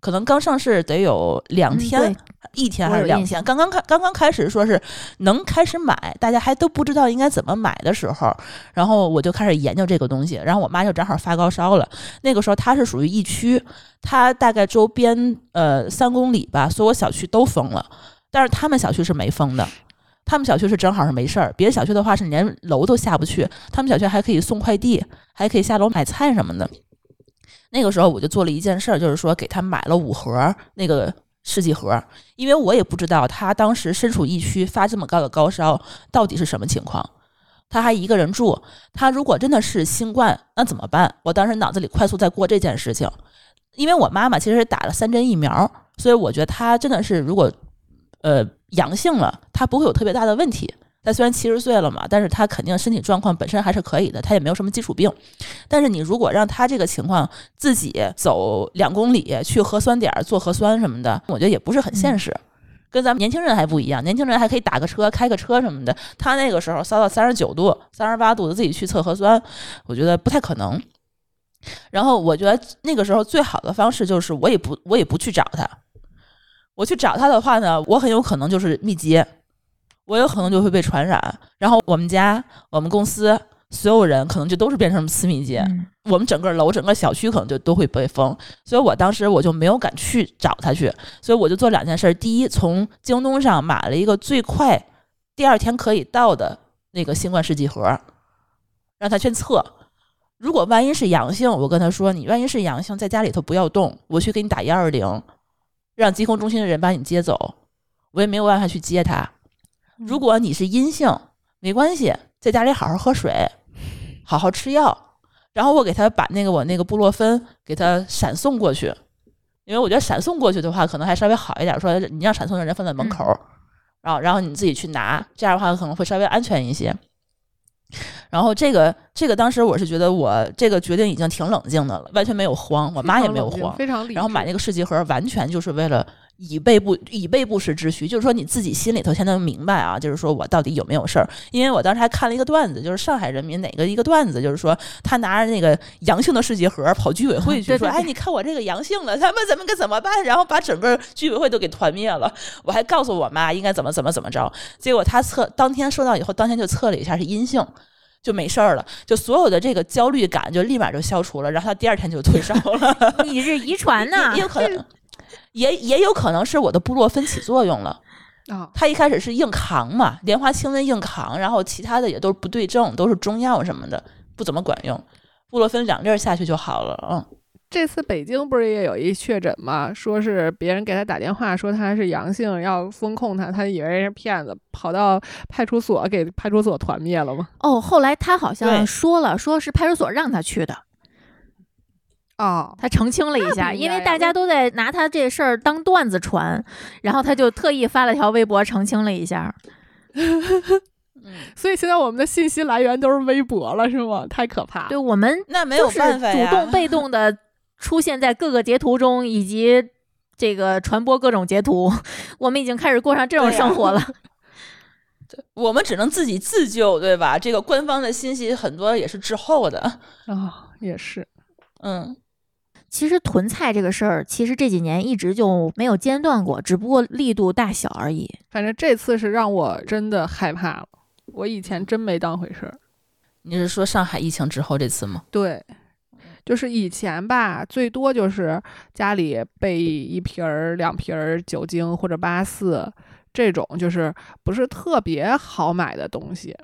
可能刚上市得有两嗯天，对一天还是两天？刚刚开，刚刚开始说是能开始买，大家还都不知道应该怎么买的时候，然后我就开始研究这个东西。然后我妈就正好发高烧了，那个时候她是属于疫区，她大概周边呃三公里吧，所有小区都封了，但是他们小区是没封的。他们小区是正好是没事儿，别的小区的话是连楼都下不去，他们小区还可以送快递，还可以下楼买菜什么的。那个时候我就做了一件事儿，就是说给他买了五盒那个试剂盒，因为我也不知道他当时身处疫区发这么高的高烧到底是什么情况。他还一个人住，他如果真的是新冠，那怎么办？我当时脑子里快速在过这件事情，因为我妈妈其实是打了三针疫苗，所以我觉得她真的是如果呃阳性了，她不会有特别大的问题。她虽然七十岁了嘛，但是他肯定身体状况本身还是可以的，他也没有什么基础病。但是你如果让他这个情况自己走两公里去核酸点儿做核酸什么的，我觉得也不是很现实。跟咱们年轻人还不一样，年轻人还可以打个车、开个车什么的。他那个时候烧到三十九度、三十八度，自己去测核酸，我觉得不太可能。然后我觉得那个时候最好的方式就是，我也不我也不去找他。我去找他的话呢，我很有可能就是密接，我有可能就会被传染。然后我们家、我们公司所有人可能就都是变成私密接。嗯我们整个楼、整个小区可能就都会被封，所以我当时我就没有敢去找他去，所以我就做两件事儿：第一，从京东上买了一个最快第二天可以到的那个新冠试剂盒，让他去测。如果万一是阳性，我跟他说，你万一是阳性，在家里头不要动，我去给你打幺二零，让疾控中心的人把你接走，我也没有办法去接他。如果你是阴性，没关系，在家里好好喝水，好好吃药。然后我给他把那个我那个布洛芬给他闪送过去，因为我觉得闪送过去的话，可能还稍微好一点，说你让闪送的人放在门口，然后然后你自己去拿，这样的话可能会稍微安全一些。然后这个这个当时我是觉得我这个决定已经挺冷静的了，完全没有慌，我妈也没有慌，非常理。然后买那个试剂盒完全就是为了以备不以备不时之需，就是说你自己心里头先能明白啊，就是说我到底有没有事儿。因为我当时还看了一个段子，就是上海人民哪个一个段子，就是说他拿着那个阳性的试剂盒跑居委会去说，哎，你看我这个阳性了，他们怎么该怎么办？然后把整个居委会都给团灭了。我还告诉我妈应该怎么怎么怎么着，结果他测当天收到以后，当天就测了一下是阴性。就没事儿了，就所有的这个焦虑感就立马就消除了，然后他第二天就退烧了。[LAUGHS] 你是遗传呢？也有可能，也也有可能是我的布洛芬起作用了啊。他一开始是硬扛嘛，莲花清瘟硬扛，然后其他的也都是不对症，都是中药什么的不怎么管用，布洛芬两粒下去就好了。嗯。这次北京不是也有一确诊吗？说是别人给他打电话说他是阳性，要封控他，他以为是骗子，跑到派出所给派出所团灭了吗？哦，后来他好像说了，说是派出所让他去的。哦，他澄清了一下，因为大家都在拿他这事儿当段子传，然后他就特意发了条微博澄清了一下。[LAUGHS] 所以现在我们的信息来源都是微博了，是吗？太可怕。对我们那没有办法主动被动的。出现在各个截图中，以及这个传播各种截图，我们已经开始过上这种生活了。[LAUGHS] 我们只能自己自救，对吧？这个官方的信息很多也是滞后的啊，也是。嗯，其实囤菜这个事儿，其实这几年一直就没有间断过，只不过力度大小而已。反正这次是让我真的害怕了，我以前真没当回事儿。你是说上海疫情之后这次吗？对。就是以前吧，最多就是家里备一瓶儿、两瓶儿酒精或者八四，这种就是不是特别好买的东西。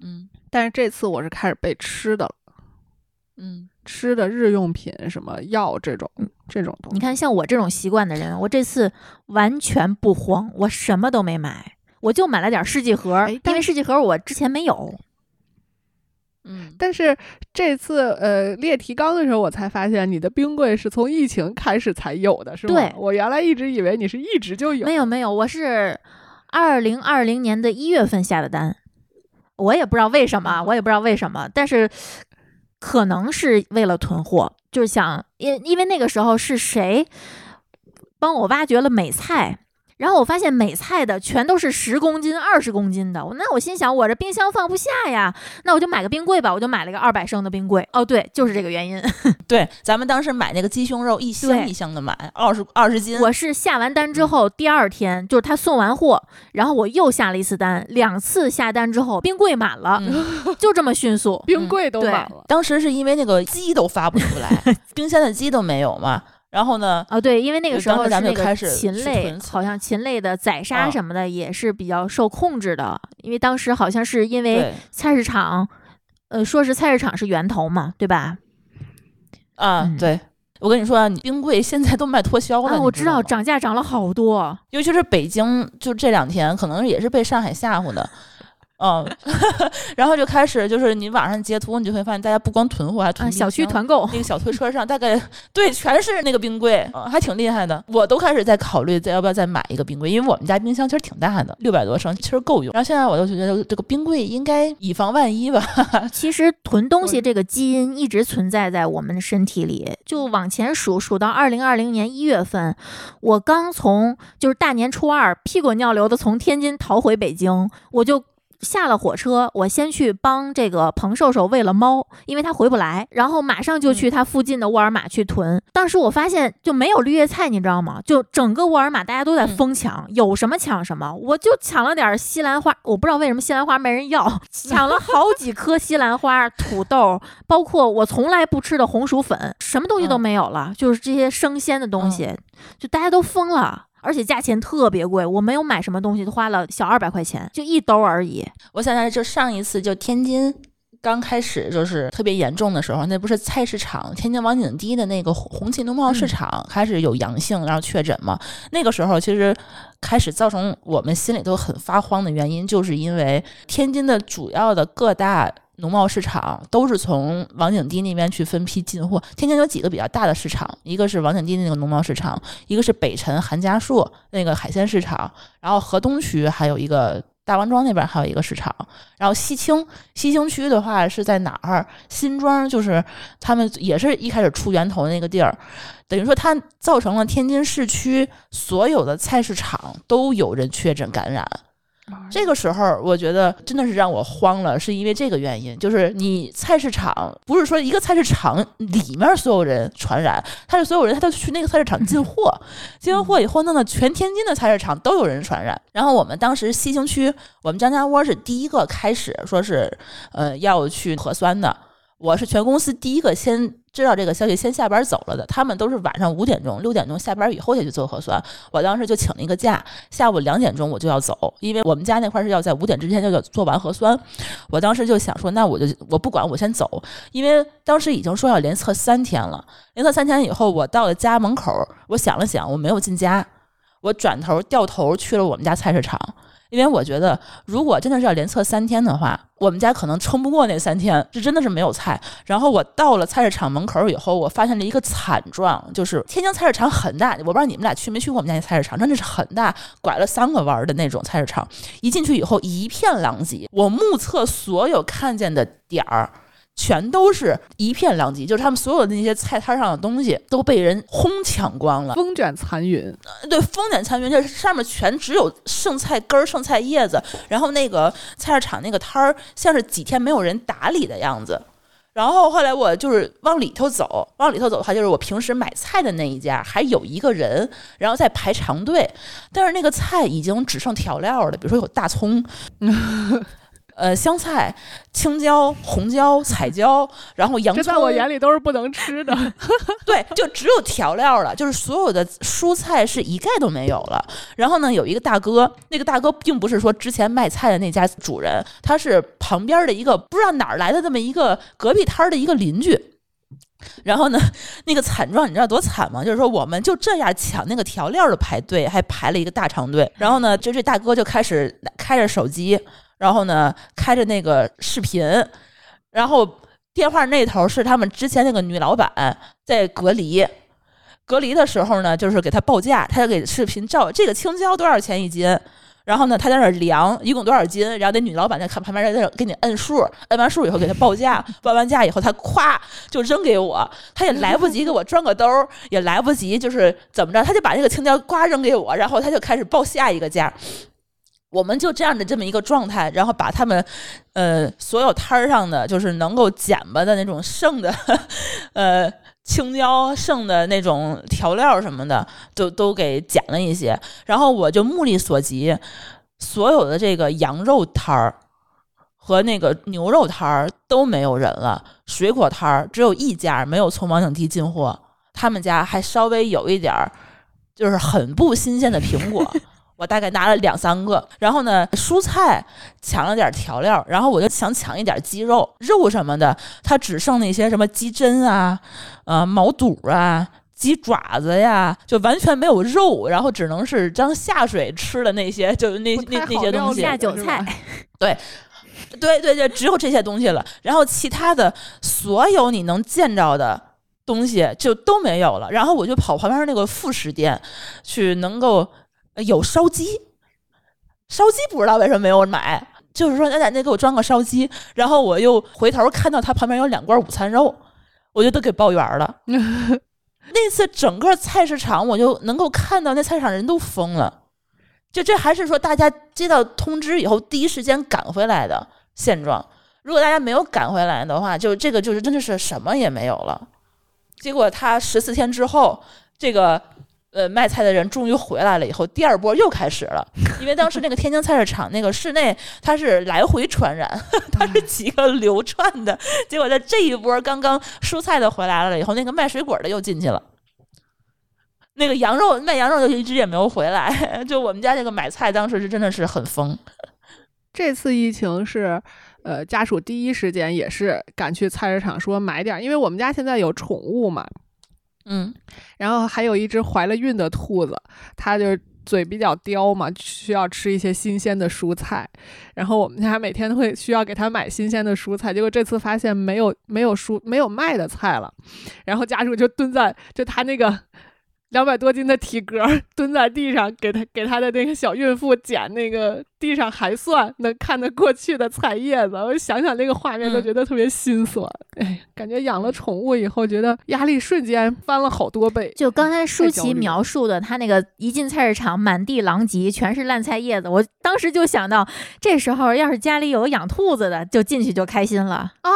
嗯，但是这次我是开始备吃的了。嗯，吃的日用品，什么药这种这种东西。你看，像我这种习惯的人，我这次完全不慌，我什么都没买，我就买了点试剂盒，因为试剂盒我之前没有。嗯，但是这次呃列提纲的时候，我才发现你的冰柜是从疫情开始才有的，是吗？对，我原来一直以为你是一直就有。没有没有，我是二零二零年的一月份下的单，我也不知道为什么，我也不知道为什么，但是可能是为了囤货，就是想因因为那个时候是谁帮我挖掘了美菜。然后我发现美菜的全都是十公斤、二十公斤的，那我心想我这冰箱放不下呀，那我就买个冰柜吧，我就买了个二百升的冰柜。哦，对，就是这个原因。[LAUGHS] 对，咱们当时买那个鸡胸肉，一箱一箱的买，二十二十斤。我是下完单之后，第二天就是他送完货，然后我又下了一次单，两次下单之后，冰柜满了，就这么迅速，冰柜都满了。当时是因为那个鸡都发不出来，[LAUGHS] 冰箱的鸡都没有嘛。然后呢？哦，对，因为那个时候是那个禽类，好像禽类的宰杀什么的也是比较受控制的。因为当时好像是因为菜市场，呃，说是菜市场是源头嘛，对吧？啊，对，我跟你说啊，你冰柜现在都卖脱销了，我知道涨价涨了好多，尤其是北京，就这两天可能也是被上海吓唬的。嗯，[LAUGHS] 然后就开始就是你网上截图，你就会发现大家不光囤货，还囤小区团购。那个小推车上大概对，全是那个冰柜，还挺厉害的。我都开始在考虑再要不要再买一个冰柜，因为我们家冰箱其实挺大的，六百多升其实够用。然后现在我就觉得这个冰柜应该以防万一吧。[LAUGHS] 其实囤东西这个基因一直存在在我们的身体里，就往前数数到二零二零年一月份，我刚从就是大年初二屁滚尿流的从天津逃回北京，我就。下了火车，我先去帮这个彭瘦瘦喂了猫，因为他回不来，然后马上就去他附近的沃尔玛去囤。当时我发现就没有绿叶菜，你知道吗？就整个沃尔玛大家都在疯抢，有什么抢什么。我就抢了点西兰花，我不知道为什么西兰花没人要，[LAUGHS] 抢了好几颗西兰花、土豆，包括我从来不吃的红薯粉，什么东西都没有了，就是这些生鲜的东西，就大家都疯了。而且价钱特别贵，我没有买什么东西，都花了小二百块钱，就一兜而已。我想想，就上一次就天津刚开始就是特别严重的时候，那不是菜市场天津王景堤的那个红旗农贸市场开始有阳性，然后确诊嘛？那个时候其实开始造成我们心里头很发慌的原因，就是因为天津的主要的各大农贸市场都是从王景堤那边去分批进货。天津有几个比较大的市场，一个是王景堤那个农贸市场，一个是北辰韩家树那个海鲜市场，然后河东区还有一个大王庄那边还有一个市场，然后西青西青区的话是在哪儿？新庄就是他们也是一开始出源头的那个地儿，等于说它造成了天津市区所有的菜市场都有人确诊感染。这个时候，我觉得真的是让我慌了，是因为这个原因，就是你菜市场不是说一个菜市场里面所有人传染，他是所有人他都去那个菜市场进 [LAUGHS] 货，进完货以后弄得全天津的菜市场都有人传染。然后我们当时西青区，我们张家窝是第一个开始说是呃要去核酸的，我是全公司第一个先知道这个消息，先下班走了的。他们都是晚上五点钟、六点钟下班以后才去做核酸。我当时就请了一个假，下午两点钟我就要走，因为我们家那块是要在五点之前就要做完核酸。我当时就想说，那我就我不管，我先走，因为当时已经说要连测三天了。连测三天以后，我到了家门口，我想了想，我没有进家，我转头掉头去了我们家菜市场。因为我觉得，如果真的是要连测三天的话，我们家可能撑不过那三天，这真的是没有菜。然后我到了菜市场门口以后，我发现了一个惨状，就是天津菜市场很大，我不知道你们俩去没去过我们家那菜市场，真的是很大，拐了三个弯儿的那种菜市场。一进去以后，一片狼藉，我目测所有看见的点儿。全都是一片狼藉，就是他们所有的那些菜摊上的东西都被人哄抢光了。风卷残云，对，风卷残云，就是上面全只有剩菜根儿、剩菜叶子，然后那个菜市场那个摊儿像是几天没有人打理的样子。然后后来我就是往里头走，往里头走的话，就是我平时买菜的那一家还有一个人，然后在排长队，但是那个菜已经只剩调料了，比如说有大葱。[LAUGHS] 呃，香菜、青椒、红椒、彩椒，然后洋葱，这在我眼里都是不能吃的。[LAUGHS] 对，就只有调料了，就是所有的蔬菜是一概都没有了。然后呢，有一个大哥，那个大哥并不是说之前卖菜的那家主人，他是旁边的一个不知道哪儿来的这么一个隔壁摊儿的一个邻居。然后呢，那个惨状你知道多惨吗？就是说我们就这样抢那个调料的排队，还排了一个大长队。然后呢，就这大哥就开始开着手机。然后呢，开着那个视频，然后电话那头是他们之前那个女老板在隔离，隔离的时候呢，就是给他报价，他就给视频照这个青椒多少钱一斤，然后呢，他在那量一共多少斤，然后那女老板在看旁边在那给你摁数，摁完数以后给他报价，[LAUGHS] 报完价以后他咵就扔给我，他也来不及给我装个兜，也来不及就是怎么着，他就把那个青椒呱扔给我，然后他就开始报下一个价。我们就这样的这么一个状态，然后把他们，呃，所有摊儿上的就是能够捡吧的那种剩的，[LAUGHS] 呃，青椒剩的那种调料什么的，都都给捡了一些。然后我就目力所及，所有的这个羊肉摊儿和那个牛肉摊儿都没有人了，水果摊儿只有一家没有从王景地进货，他们家还稍微有一点儿，就是很不新鲜的苹果。我大概拿了两三个，然后呢，蔬菜抢了点调料，然后我就想抢一点鸡肉、肉什么的，它只剩那些什么鸡胗啊、呃毛肚啊、鸡爪子呀，就完全没有肉，然后只能是当下水吃的那些，就那那那些东西。下酒菜，对，对对对，只有这些东西了，然后其他的所有你能见着的东西就都没有了，然后我就跑旁边那个副食店去，能够。有烧鸡，烧鸡不知道为什么没有买，就是说那那给我装个烧鸡，然后我又回头看到他旁边有两罐午餐肉，我就都给报圆了。[LAUGHS] 那次整个菜市场我就能够看到那菜市场人都疯了，就这还是说大家接到通知以后第一时间赶回来的现状。如果大家没有赶回来的话，就这个就是真的是什么也没有了。结果他十四天之后这个。呃，卖菜的人终于回来了以后，第二波又开始了。因为当时那个天津菜市场那个室内，它是来回传染，[LAUGHS] 它是几个流窜的。结果在这一波刚刚蔬菜的回来了以后，那个卖水果的又进去了。那个羊肉卖羊肉就一直也没有回来。[LAUGHS] 就我们家这个买菜当时是真的是很疯。这次疫情是，呃，家属第一时间也是赶去菜市场说买点，因为我们家现在有宠物嘛。嗯，然后还有一只怀了孕的兔子，它就嘴比较刁嘛，需要吃一些新鲜的蔬菜。然后我们家每天都会需要给它买新鲜的蔬菜，结果这次发现没有没有蔬没有卖的菜了，然后家属就蹲在就他那个。两百多斤的体格儿蹲在地上，给他给他的那个小孕妇捡那个地上还算能看得过去的菜叶子，我想想那个画面都觉得特别心酸。哎，感觉养了宠物以后，觉得压力瞬间翻了好多倍。就刚才舒淇描述的，他那个一进菜市场，满地狼藉，全是烂菜叶子。我当时就想到，这时候要是家里有养兔子的，就进去就开心了。啊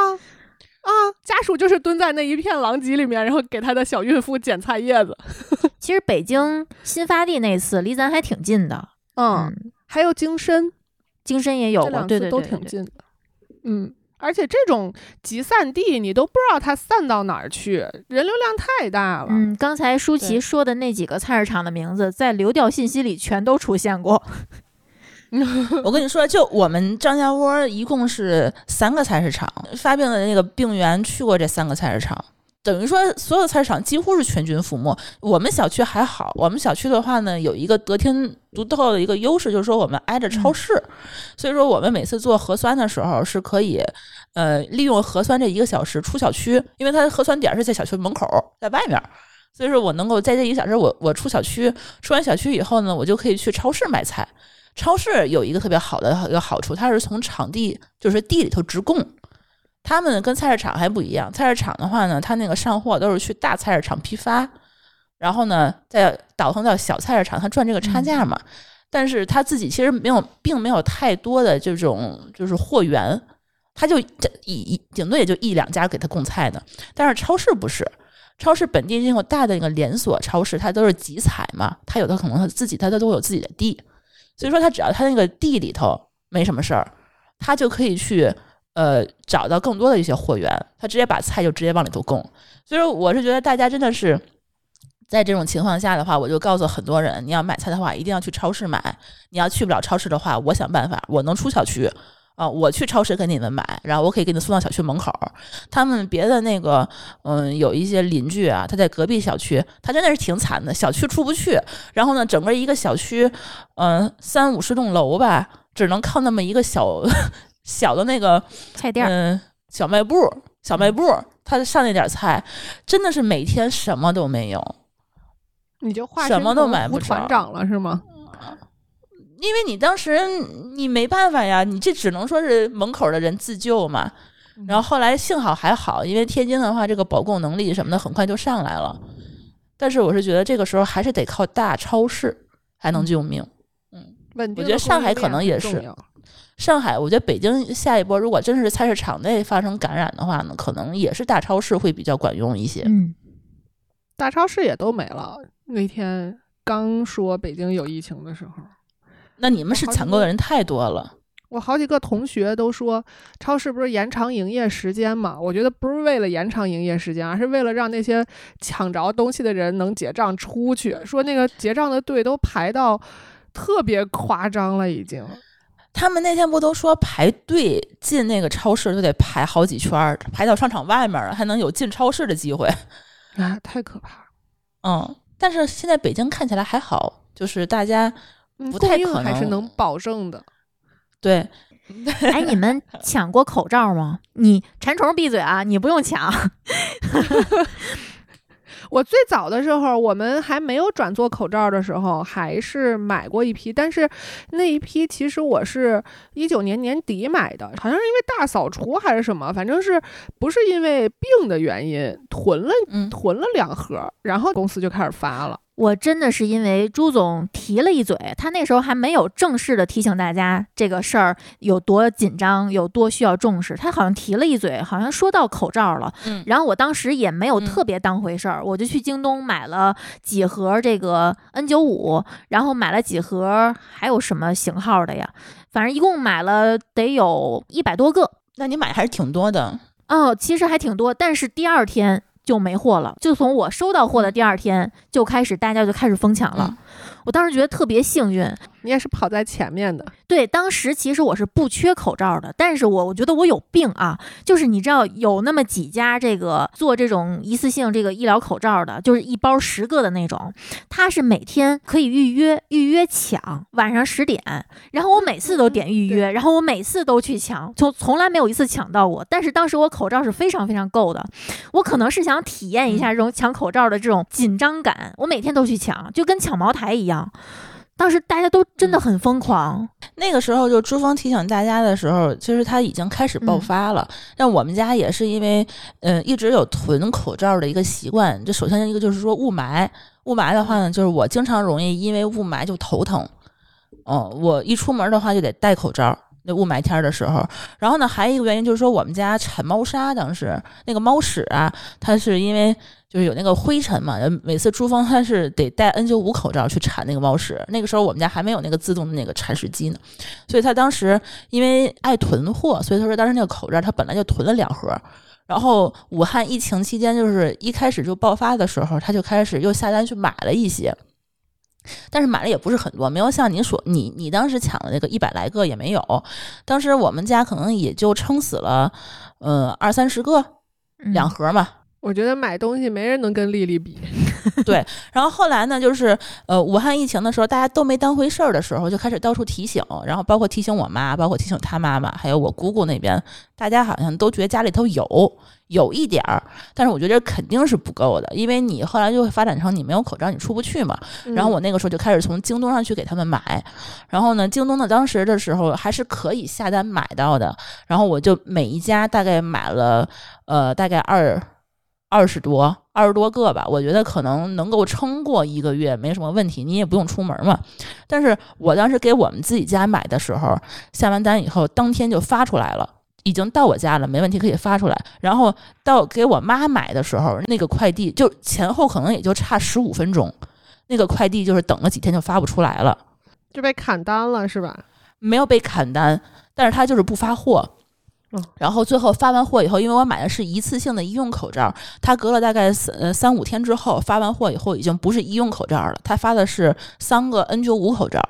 啊！家属就是蹲在那一片狼藉里面，然后给他的小孕妇捡菜叶子。[LAUGHS] 其实北京新发地那次离咱还挺近的，嗯，还有京深，京深也有对对对对对挺近的。嗯，而且这种集散地，你都不知道它散到哪儿去，人流量太大了。嗯，刚才舒淇说的那几个菜市场的名字，在流调信息里全都出现过。[LAUGHS] 我跟你说，就我们张家窝一共是三个菜市场，发病的那个病源去过这三个菜市场，等于说所有菜市场几乎是全军覆没。我们小区还好，我们小区的话呢，有一个得天独厚的一个优势，就是说我们挨着超市，所以说我们每次做核酸的时候是可以，呃，利用核酸这一个小时出小区，因为它的核酸点是在小区门口，在外面。所以说我能够在这一个小时我，我出小区，出完小区以后呢，我就可以去超市买菜。超市有一个特别好的一个好处，它是从场地就是地里头直供。他们跟菜市场还不一样，菜市场的话呢，它那个上货都是去大菜市场批发，然后呢再倒腾到小菜市场，它赚这个差价嘛。但是他自己其实没有，并没有太多的这种就是货源，他就这一一顶多也就一两家给他供菜的。但是超市不是，超市本地那种大的那个连锁超市，它都是集采嘛，它有的可能他自己它都有自己的地，所以说他只要他那个地里头没什么事儿，他就可以去呃找到更多的一些货源，他直接把菜就直接往里头供。所以说我是觉得大家真的是。在这种情况下的话，我就告诉很多人，你要买菜的话，一定要去超市买。你要去不了超市的话，我想办法，我能出小区啊、我去超市给你们买，然后我可以给你送到小区门口。他们别的那个，嗯，有一些邻居啊，他在隔壁小区，他真的是挺惨的，小区出不去。然后呢，整个一个小区，嗯、三五十栋楼吧，只能靠那么一个小 [LAUGHS] 小的那个菜店儿，嗯，小卖部，小卖部，他上那点菜，真的是每天什么都没有。你就化什么都买不着团长了是吗？因为你当时你没办法呀，你这只能说是门口的人自救嘛。然后后来幸好还好，因为天津的话，这个保供能力什么的很快就上来了。但是我是觉得这个时候还是得靠大超市才能救命。稳定的我觉得上海可能也是上海，我觉得北京下一波如果真是菜市场内发生感染的话呢，可能也是大超市会比较管用一些。嗯，大超市也都没了。那天刚说北京有疫情的时候，那你们是抢购的人太多了。我好几个同学都说，超市不是延长营业时间嘛？我觉得不是为了延长营业时间，而是为了让那些抢着东西的人能结账出去。说那个结账的队都排到特别夸张了，已经。他们那天不都说排队进那个超市都得排好几圈儿，排到商场外面了，还能有进超市的机会。啊，太可怕了！嗯，但是现在北京看起来还好，就是大家嗯不太可能还是能能保证的。对 [LAUGHS] 哎，你们抢过口罩吗？你馋虫闭嘴啊！你不用抢。[LAUGHS] 我最早的时候，我们还没有转做口罩的时候，还是买过一批，但是那一批其实我是一九年年底买的，好像是因为大扫除还是什么，反正是不是因为病的原因囤了嗯囤了两盒，然后公司就开始发了。我真的是因为朱总提了一嘴，他那时候还没有正式的提醒大家这个事儿有多紧张，有多需要重视。他好像提了一嘴，好像说到口罩了。嗯然后我当时也没有嗯特别当回事儿，我就去京东买了几盒这个 N 9 5然后买了几盒还有什么型号的呀？反正一共买了得有一百多个。那你买还是挺多的。哦，其实还挺多，但是第二天就没货了。就从我收到货的第二天就开始，大家就开始疯抢了。嗯我当时觉得特别幸运，你也是跑在前面的。对，当时其实我是不缺口罩的，但是我我觉得我有病啊，就是你知道有那么几家这个做这种一次性这个医疗口罩的，就是一包十个的那种，他是每天可以预约预约抢，晚上十点，然后我每次都点预约，然后我每次都去抢，从从来没有一次抢到过。但是当时我口罩是非常非常够的，我可能是想体验一下这种抢口罩的这种紧张感，我每天都去抢，就跟抢茅台一样。当时大家都真的很疯狂，那个时候就珠峰提醒大家的时候，其实它已经开始爆发了。但、我们家也是因为，嗯，一直有囤口罩的一个习惯。这首先一个就是说雾霾，雾霾的话呢，就是我经常容易因为雾霾就头疼。哦，我一出门的话就得戴口罩。那雾霾天的时候，然后呢，还有一个原因就是说，我们家产猫砂，当时那个猫屎啊，它是因为就是有那个灰尘嘛，每次珠峰它是得戴 N 九五口罩去铲那个猫屎。那个时候我们家还没有那个自动的那个铲屎机呢，所以他当时因为爱囤货，所以他说当时那个口罩他本来就囤了两盒。然后武汉疫情期间，就是一开始就爆发的时候，他就开始又下单去买了一些。但是买了也不是很多，没有像您说你你当时抢的那个一百来个也没有，当时我们家可能也就撑死了，呃二三十个，两盒嘛。我觉得买东西没人能跟丽丽比。对，然后后来呢，就是呃武汉疫情的时候，大家都没当回事儿的时候，就开始到处提醒，然后包括提醒我妈，包括提醒她妈妈，还有我姑姑那边，大家好像都觉得家里头有有一点儿，但是我觉得肯定是不够的，因为你后来就会发展成你没有口罩你出不去嘛。然后我那个时候就开始从京东上去给他们买，然后呢，京东呢当时的时候还是可以下单买到的，然后我就每一家大概买了呃大概二。二十多二十多个吧，我觉得可能能够撑过一个月，没什么问题。你也不用出门嘛。但是我当时给我们自己家买的时候，下完单以后当天就发出来了，已经到我家了，没问题可以发出来。然后到给我妈买的时候，那个快递就前后可能也就差十五分钟，那个快递就是等了几天就发不出来了，就被砍单了是吧？没有被砍单，但是他就是不发货。然后最后发完货以后，因为我买的是一次性的医用口罩，他隔了大概三三五天之后发完货以后，已经不是医用口罩了，他发的是三个 N 九五口罩，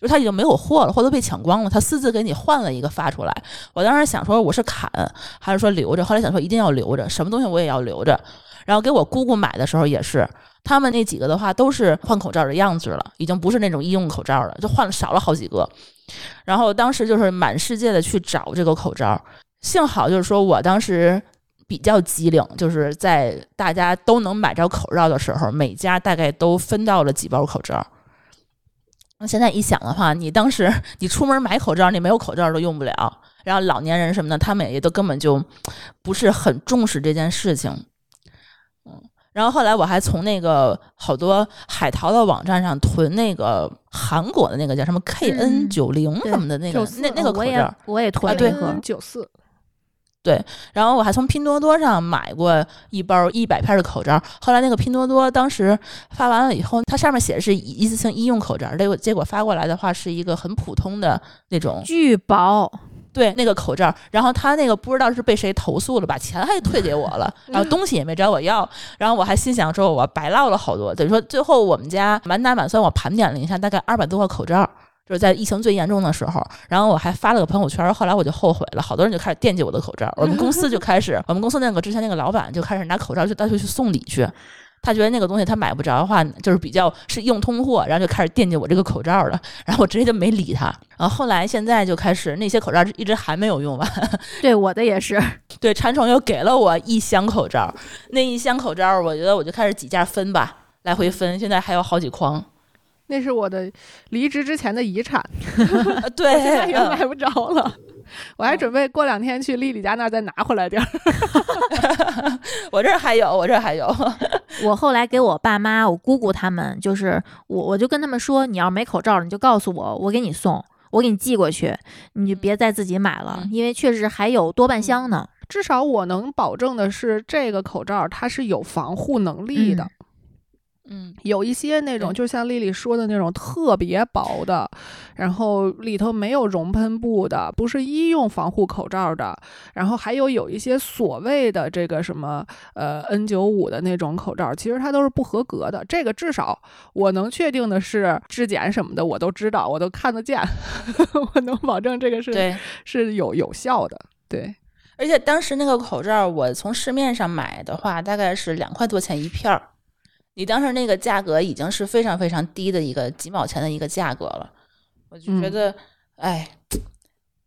就是他已经没有货了，货都被抢光了，他私自给你换了一个发出来。我当时想说我是砍还是说留着，后来想说一定要留着，什么东西我也要留着。然后给我姑姑买的时候也是，他们那几个的话都是换口罩的样子了，已经不是那种医用口罩了，就换了少了好几个。然后当时就是满世界的去找这个口罩，幸好就是说我当时比较机灵，就是在大家都能买着口罩的时候，每家大概都分到了几包口罩。那现在一想的话，你当时你出门买口罩，你没有口罩都用不了。然后老年人什么的，他们也都根本就不是很重视这件事情。嗯然后后来我还从那个好多海淘的网站上囤那个韩国的那个叫什么 KN 九零什么的那个那那个口罩，我也囤对盒九四，对。然后我还从拼多多上买过一包一百片的口罩。后来那个拼多多当时发完了以后，它上面写的是一次性医用口罩，结果结果发过来的话是一个很普通的那种巨薄。对那个口罩，然后他那个不知道是被谁投诉了，把钱还退给我了，[LAUGHS] 然后东西也没找我要，然后我还心想说，我白落了好多。等于说最后我们家满打满算，我盘点了一下，大概二百多个口罩，就是在疫情最严重的时候。然后我还发了个朋友圈，后来我就后悔了，好多人就开始惦记我的口罩，我们公司就开始，[LAUGHS] 我们公司那个之前那个老板就开始拿口罩去到处去送礼去。他觉得那个东西他买不着的话，就是比较是硬通货，然后就开始惦记我这个口罩了。然后我直接就没理他。然后后来现在就开始那些口罩一直还没有用完。[LAUGHS] 对我的也是。[LAUGHS] 对，馋虫又给了我一箱口罩，那一箱口罩我觉得我就开始几件分吧，来回分。现在还有好几筐。那是我的离职之前的遗产。[LAUGHS] 对，现在也买不着了。我还准备过两天去丽丽家那儿再拿回来点儿。[LAUGHS] 我这儿还有，我这儿还有。我后来给我爸妈、我姑姑他们，就是我，我就跟他们说，你要没口罩，你就告诉我，我给你送，我给你寄过去，你就别再自己买了，因为确实还有多半箱呢。至少我能保证的是，这个口罩它是有防护能力的。嗯有一些那种，就像丽丽说的那种特别薄的，然后里头没有熔喷布的，不是医用防护口罩的，然后还有有一些所谓的这个什么呃 N 九五的那种口罩，其实它都是不合格的。这个至少我能确定的是质检什么的我都知道，我都看得见，[LAUGHS] 我能保证这个是对。是有有效的。对，而且当时那个口罩，我从市面上买的话，大概是两块多钱一片儿。你当时那个价格已经是非常非常低的一个几毛钱的一个价格了，我就觉嗯得，哎，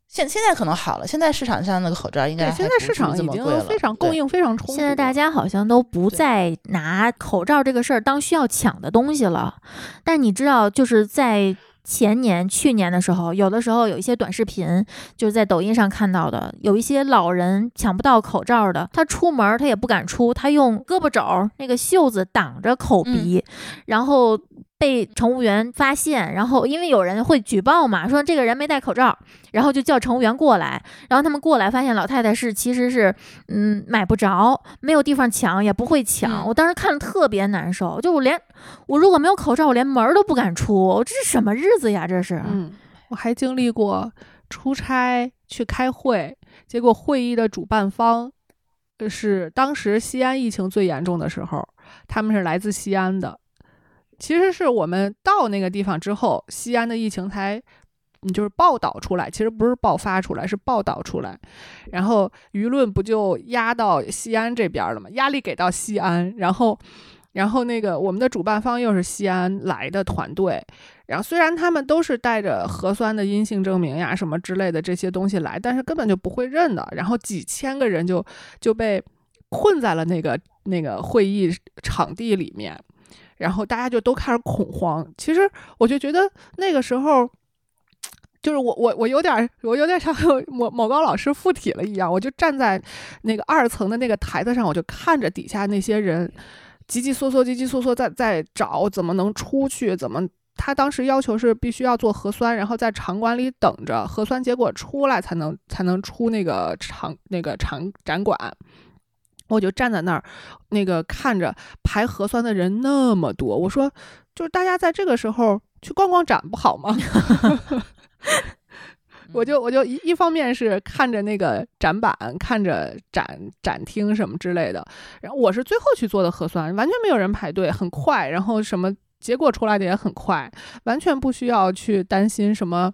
现现在可能好了，现在市场上那个口罩应该现在市场已经非常供应非常充足。现在大家好像都不再拿口罩这个事儿当需要抢的东西了。但你知道，就是在前年、去年的时候，有的时候有一些短视频，就是在抖音上看到的，有一些老人抢不到口罩的，他出门他也不敢出，他用胳膊肘那个袖子挡着口鼻，然后。被乘务员发现，然后因为有人会举报嘛，说这个人没戴口罩，然后就叫乘务员过来，然后他们过来发现老太太是其实是嗯买不着，没有地方抢，也不会抢。嗯我当时看了特别难受，就我连我如果没有口罩，我连门儿都不敢出，这是什么日子呀？这是。嗯，我还经历过出差去开会，结果会议的主办方呃是当时西安疫情最严重的时候，他们是来自西安的。其实是我们到那个地方之后，西安的疫情才。嗯就是报道出来，其实不是爆发出来，是报道出来，然后舆论不就压到西安这边了吗？压力给到西安，然后，然后那个我们的主办方又是西安来的团队，然后虽然他们都是带着核酸的阴性证明呀什么之类的这些东西来，但是根本就不会认的。然后几千个人就就被困在了那个那个会议场地里面，然后大家就都开始恐慌。其实我就觉得那个时候。就是我我我有点我有点像 [LAUGHS] 某某高老师附体了一样，我就站在那个二层的那个台子上，我就看着底下那些人急急嗦嗦、急急嗦嗦在在找怎么能出去，怎么他当时要求是必须要做核酸，然后在场馆里等着核酸结果出来才能才能出那个场那个场展馆。我就站在那儿，那个看着排核酸的人那么多，我说，就是大家在这个时候去逛逛展不好吗？[LAUGHS] 我就我就一一方面是看着那个展板，看着展展厅什么之类的，然后我是最后去做的核酸，完全没有人排队，很快，然后什么结果出来的也很快，完全不需要去担心什么。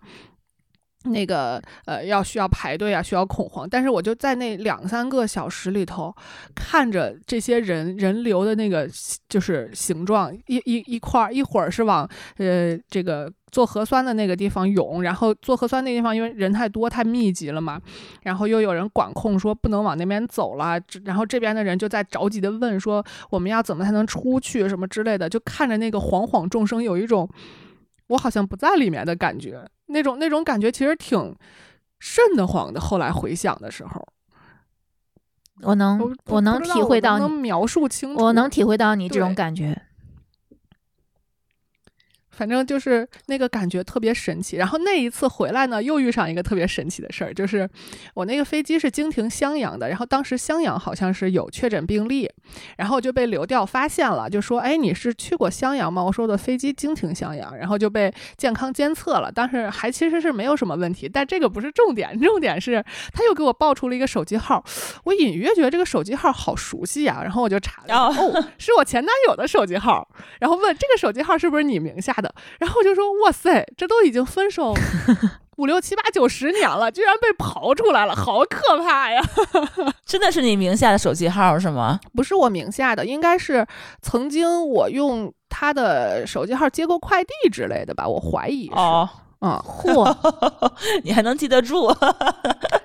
那个呃，要需要排队啊，需要恐慌。但是我就在那两三个小时里头，看着这些人人流的那个就是形状，一一一块儿，一会儿是往呃这个做核酸的那个地方涌，然后做核酸那地方因为人太多太密集了嘛，然后又有人管控说不能往那边走了，然后这边的人就在着急的问说我们要怎么才能出去什么之类的，就看着那个惶惶众生，有一种我好像不在里面的感觉。那种那种感觉其实挺瘆得慌的。后来回想的时候，我能我我能体会到你，能描述清楚，我能体会到你这种感觉。反正就是那个感觉特别神奇。然后那一次回来呢，又遇上一个特别神奇的事儿，就是我那个飞机是经停襄阳的，然后当时襄阳好像是有确诊病例，然后就被流调发现了，就说：“哎，你是去过襄阳吗？”我说：“我的飞机经停襄阳。”然后就被健康监测了，但是还其实是没有什么问题。但这个不是重点，重点是他又给我报出了一个手机号，我隐约觉得这个手机号好熟悉呀、然后我就查了哦，是我前男友的手机号，然后问这个手机号是不是你名下的。然后我就说：“哇塞，这都已经分手五六七八九十年了，居然被刨出来了，好可怕呀！[LAUGHS] 真的是你名下的手机号是吗？不是我名下的，应该是曾经我用他的手机号接过快递之类的吧，我怀疑是。哦，嗯，嚯，[LAUGHS] 你还能记得住？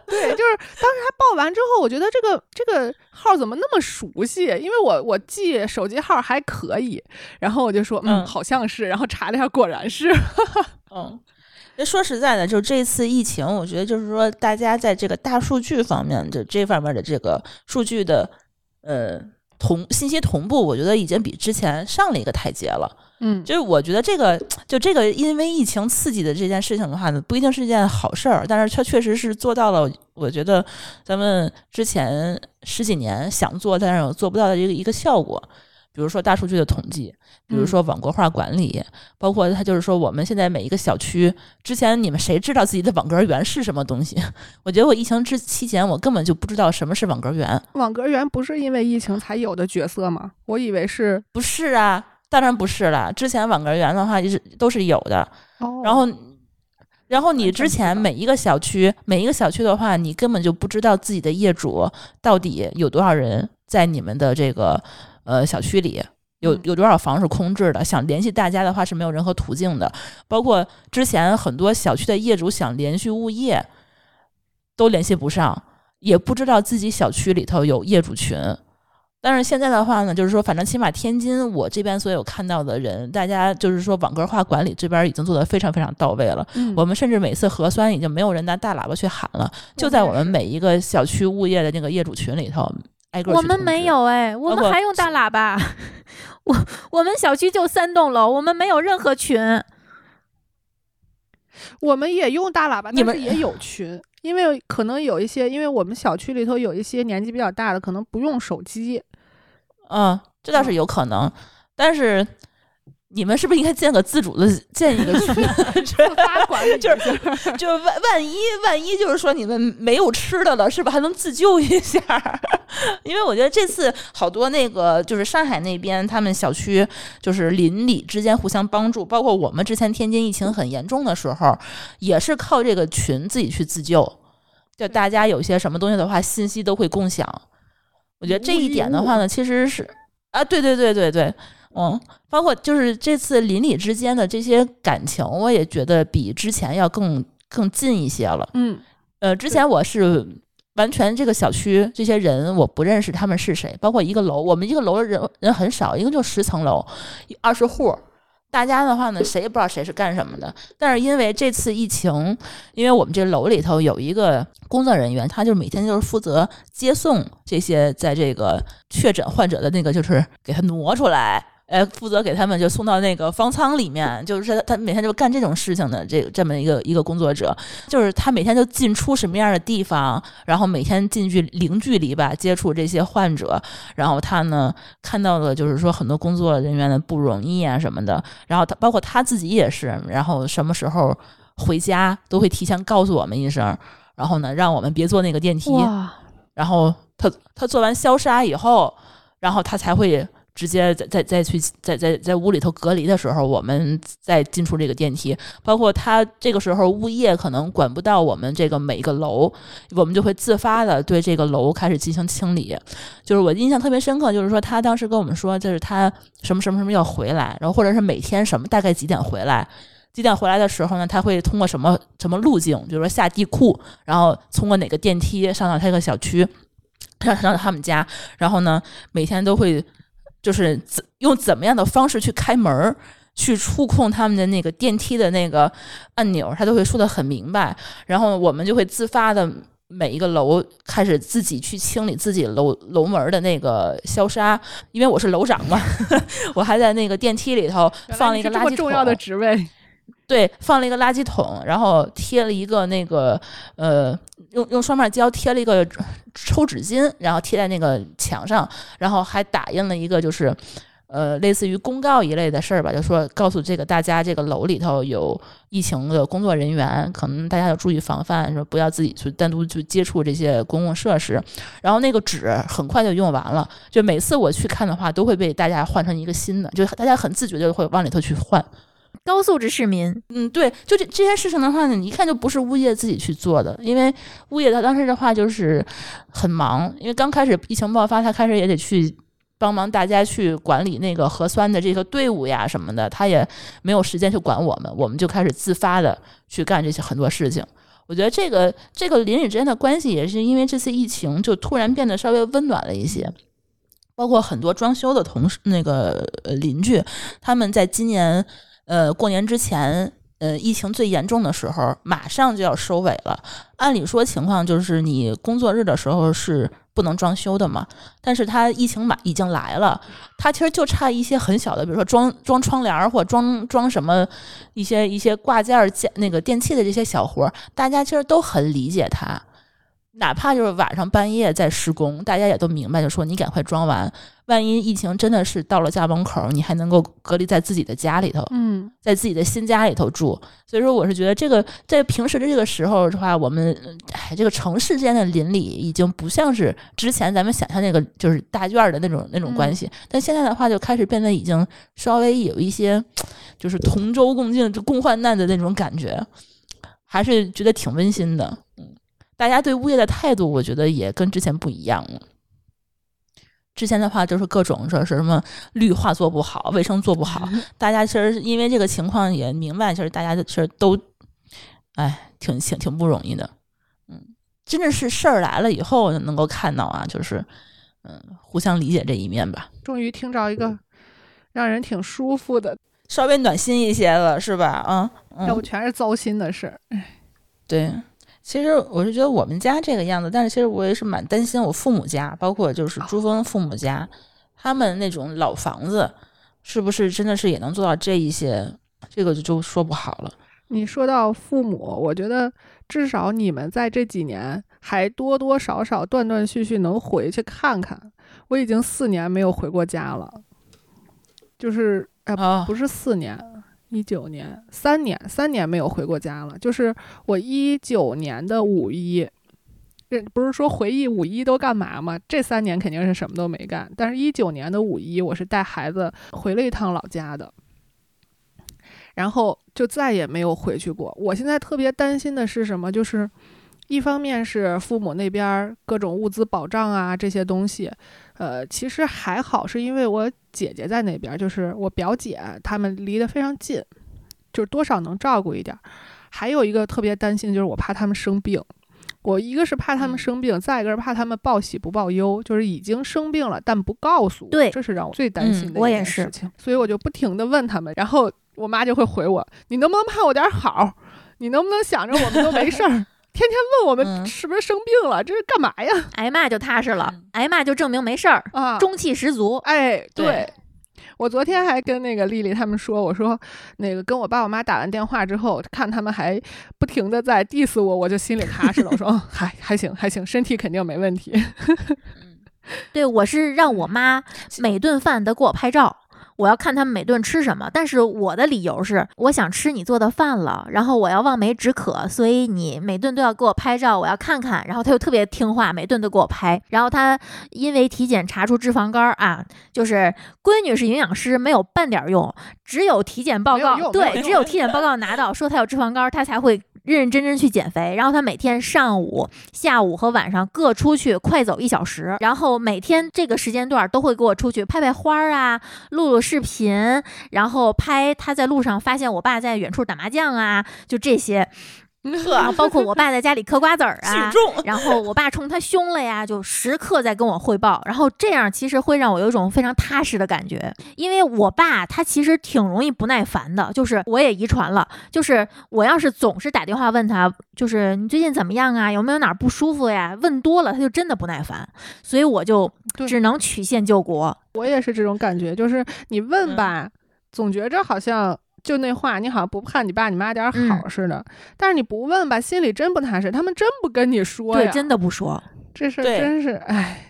对，就是当时他报完之后，我觉得这个这个号怎么那么熟悉？因为我我记手机号还可以，然后我就说嗯，嗯好像是，然后查了一下，果然是。[LAUGHS] 嗯，那说实在的，就这次疫情，我觉得就是说，大家在这个大数据方面的这方面的这个数据的呃同信息同步，我觉得已经比之前上了一个台阶了。嗯，就是我觉得这个就这个因为疫情刺激的这件事情的话呢，不一定是一件好事儿，但是它确实是做到了，我觉得咱们之前十几年想做但是做不到的一个一个效果。比如说大数据的统计，比如说网格化管理，包括它就是说我们现在每一个小区，之前你们谁知道自己的网格员是什么东西？[LAUGHS] 我觉得我疫情之期间，我根本就不知道什么是网格员。网格员不是因为疫情才有的角色吗？我以为是不是啊，当然不是了。之前网格员的话是都是有的，哦，然后。然后你之前每一个小区，每一个小区的话，你根本就不知道自己的业主到底有多少人在你们的这个呃小区里，有嗯有多少房是空置的。想联系大家的话是没有任何途径的，包括之前很多小区的业主想联系物业都联系不上，也不知道自己小区里头有业主群。但是现在的话呢，就是说，反正起码天津我这边所有看到的人，大家就是说网格化管理这边已经做得非常非常到位了。嗯我们甚至每次核酸已经没有人拿大喇叭去喊了，就在我们每一个小区物业的那个业主群里头，挨个我们没。有哎，我们还用大喇叭。[LAUGHS] 我我们小区就三栋楼，我们没有任何群。我们也用大喇叭，你们但是也有群，因为可能有一些，因为我们小区里头有一些年纪比较大的，可能不用手机。嗯，这倒是有可能，但是你们是不是应该建个自主的建一个群？[LAUGHS] 自发管理 [LAUGHS] 就是就是万万一万一就是说你们没有吃的了，是吧？还能自救一下。[LAUGHS] 因为我觉得这次好多那个就是上海那边，他们小区就是邻里之间互相帮助，包括我们之前天津疫情很严重的时候，也是靠这个群自己去自救。就大家有些什么东西的话，信息都会共享。我觉得这一点的话呢，其实是啊，对对对对对，嗯，包括就是这次邻里之间的这些感情，我也觉得比之前要更更近一些了。嗯，呃，之前我是完全这个小区这些人我不认识他们是谁，包括一个楼，我们一个楼的人人很少，一共就十层楼，二十户。大家的话呢，谁也不知道谁是干什么的。但是因为这次疫情，因为我们这楼里头有一个工作人员，他就每天就是负责接送这些在这个确诊患者的那个，就是给他挪出来。呃，负责给他们就送到那个方舱里面，就是他每天就干这种事情的这这么一个一个工作者，就是他每天就进出什么样的地方，然后每天近距零距离吧接触这些患者，然后他呢看到了就是说很多工作人员的不容易啊什么的，然后他包括他自己也是，然后什么时候回家都会提前告诉我们一声，然后呢让我们别坐那个电梯，然后他他做完消杀以后，然后他才会直接再再再去在在在屋里头隔离的时候，我们再进出这个电梯。包括他这个时候物业可能管不到我们这个每个楼，我们就会自发的对这个楼开始进行清理。就是我印象特别深刻，就是说他当时跟我们说，就是他什么什么什么要回来，然后或者是每天什么大概几点回来。几点回来的时候呢？他会通过什么什么路径？比如说下地库，然后通过哪个电梯上到他这个小区，上上到他们家，然后呢，每天都会就是怎用怎么样的方式去开门儿，去触控他们的那个电梯的那个按钮，他都会说的很明白。然后我们就会自发的每一个楼开始自己去清理自己楼楼门的那个消杀，因为我是楼长嘛，[LAUGHS] 我还在那个电梯里头放了一个垃圾桶，这么重要的职位，对，放了一个垃圾桶，然后贴了一个那个呃，用用双面胶贴了一个抽纸巾，然后贴在那个墙上，然后还打印了一个就是。呃，类似于公告一类的事儿吧，就说告诉这个大家，这个楼里头有疫情的工作人员，可能大家要注意防范，说不要自己去单独去接触这些公共设施。然后那个纸很快就用完了，就每次我去看的话，都会被大家换成一个新的，就大家很自觉的会往里头去换。高素质市民，嗯，对，就这这些事情的话呢，你一看就不是物业自己去做的，因为物业他当时的话就是很忙，因为刚开始疫情爆发，他开始也得去帮忙大家去管理那个核酸的这个队伍呀什么的，他也没有时间去管我们，我们就开始自发的去干这些很多事情。我觉得这个这个邻里之间的关系也是因为这次疫情就突然变得稍微温暖了一些。包括很多装修的同事，那个邻居，他们在今年呃过年之前，呃疫情最严重的时候，马上就要收尾了。按理说情况就是你工作日的时候是不能装修的嘛，但是他疫情马已经来了，他其实就差一些很小的，比如说装装窗帘儿或装装什么一些一些挂件儿、件那个电器的这些小活，大家其实都很理解他。哪怕就是晚上半夜在施工，大家也都明白，就说你赶快装完，万一疫情真的是到了家门口，你还能够隔离在自己的家里头，嗯，在自己的新家里头住。所以说，我是觉得这个在平时的这个时候的话，我们哎，这个城市间的邻里已经不像是之前咱们想象那个就是大院儿的那种那种关系，但现在的话就开始变得已经稍微有一些就是同舟共进、共患难的那种感觉，还是觉得挺温馨的。嗯。大家对物业的态度，我觉得也跟之前不一样了。之前的话就是各种说是什么绿化做不好，卫生做不好，大家其实因为这个情况也明白，其实大家其实都，哎，挺挺挺不容易的。嗯，真的是事儿来了以后能够看到啊，就是嗯，互相理解这一面吧。终于听着一个让人挺舒服的，稍微暖心一些了，是吧？嗯，要不全是糟心的事儿。哎，对。其实我是觉得我们家这个样子，但是其实我也是蛮担心我父母家，包括就是朱峰父母家，他们那种老房子，是不是真的是也能做到这一些？这个就就说不好了。你说到父母，我觉得至少你们在这几年还多多少少断断续续能回去看看。我已经四年没有回过家了，就是哎，不是四年。一九年三年三年没有回过家了，就是我一九年的五一，这不是说回忆五一都干嘛吗？这三年肯定是什么都没干，但是一九年的五一，我是带孩子回了一趟老家的，然后就再也没有回去过。我现在特别担心的是什么？就是一方面是父母那边各种物资保障啊这些东西，呃，其实还好，是因为我。姐姐在那边，就是我表姐，他们离得非常近，就是多少能照顾一点。还有一个特别担心，就是我怕他们生病。我一个是怕他们生病，再一个是怕他们报喜不报忧，就是已经生病了但不告诉我。对，这是让我最担心的一件事情。所以我就不停的问他们，然后我妈就会回我：“你能不能盼我点好？你能不能想着我们都没事儿？”天天问我们是不是生病了，这是干嘛呀？挨骂就踏实了，挨骂就证明没事儿啊，中气十足。哎，对，我昨天还跟那个丽丽他们说，我说那个跟我爸我妈打完电话之后，看他们还不停的在 diss 我，我就心里踏实了。我说，嗯，[LAUGHS] 还还行还行，身体肯定没问题。[LAUGHS] 对，我是让我妈每顿饭都给我拍照。我要看他们每顿吃什么，但是我的理由是，我想吃你做的饭了，然后我要望梅止渴，所以你每顿都要给我拍照，我要看看。然后他又特别听话，每顿都给我拍。然后他因为体检查出脂肪肝啊，就是闺女是营养师，没有半点用，只有体检报告，对，只有体检报告拿到说他有脂肪肝，他才会。认认真真去减肥，然后他每天上午、下午和晚上各出去快走一小时，然后每天这个时间段都会给我出去拍拍花儿啊，录录视频，然后拍他在路上发现我爸在远处打麻将啊，就这些。[LAUGHS] 然后包括我爸在家里嗑瓜子儿啊，然后我爸冲他凶了呀，就时刻在跟我汇报。然后这样其实会让我有一种非常踏实的感觉，因为我爸他其实挺容易不耐烦的，就是我也遗传了，就是我要是总是打电话问他，就是你最近怎么样啊，有没有哪儿不舒服呀？问多了他就真的不耐烦，所以我就只能曲线救国。我也是这种感觉，就是你问吧，总觉着好像。就那话，你好像不怕你爸你妈点好似的，但是你不问吧，心里真不踏实。他们真不跟你说呀，对，真的不说。这事真是，哎，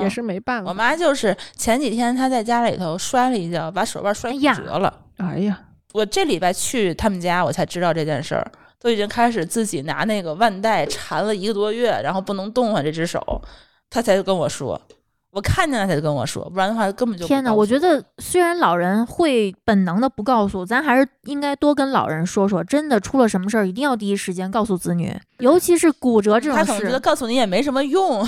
也是没办法。我妈就是前几天她在家里头摔了一跤，把手腕摔骨折了。哎呀，我这礼拜去他们家，我才知道这件事儿，都已经开始自己拿那个腕带缠了一个多月，然后不能动换这只手，她才跟我说。我看见了，他就跟我说，不然的话根本就天哪！我觉得虽然老人会本能的不告诉，咱还是应该多跟老人说说。真的出了什么事儿，一定要第一时间告诉子女，尤其是骨折这种事。他可能觉得告诉你也没什么用，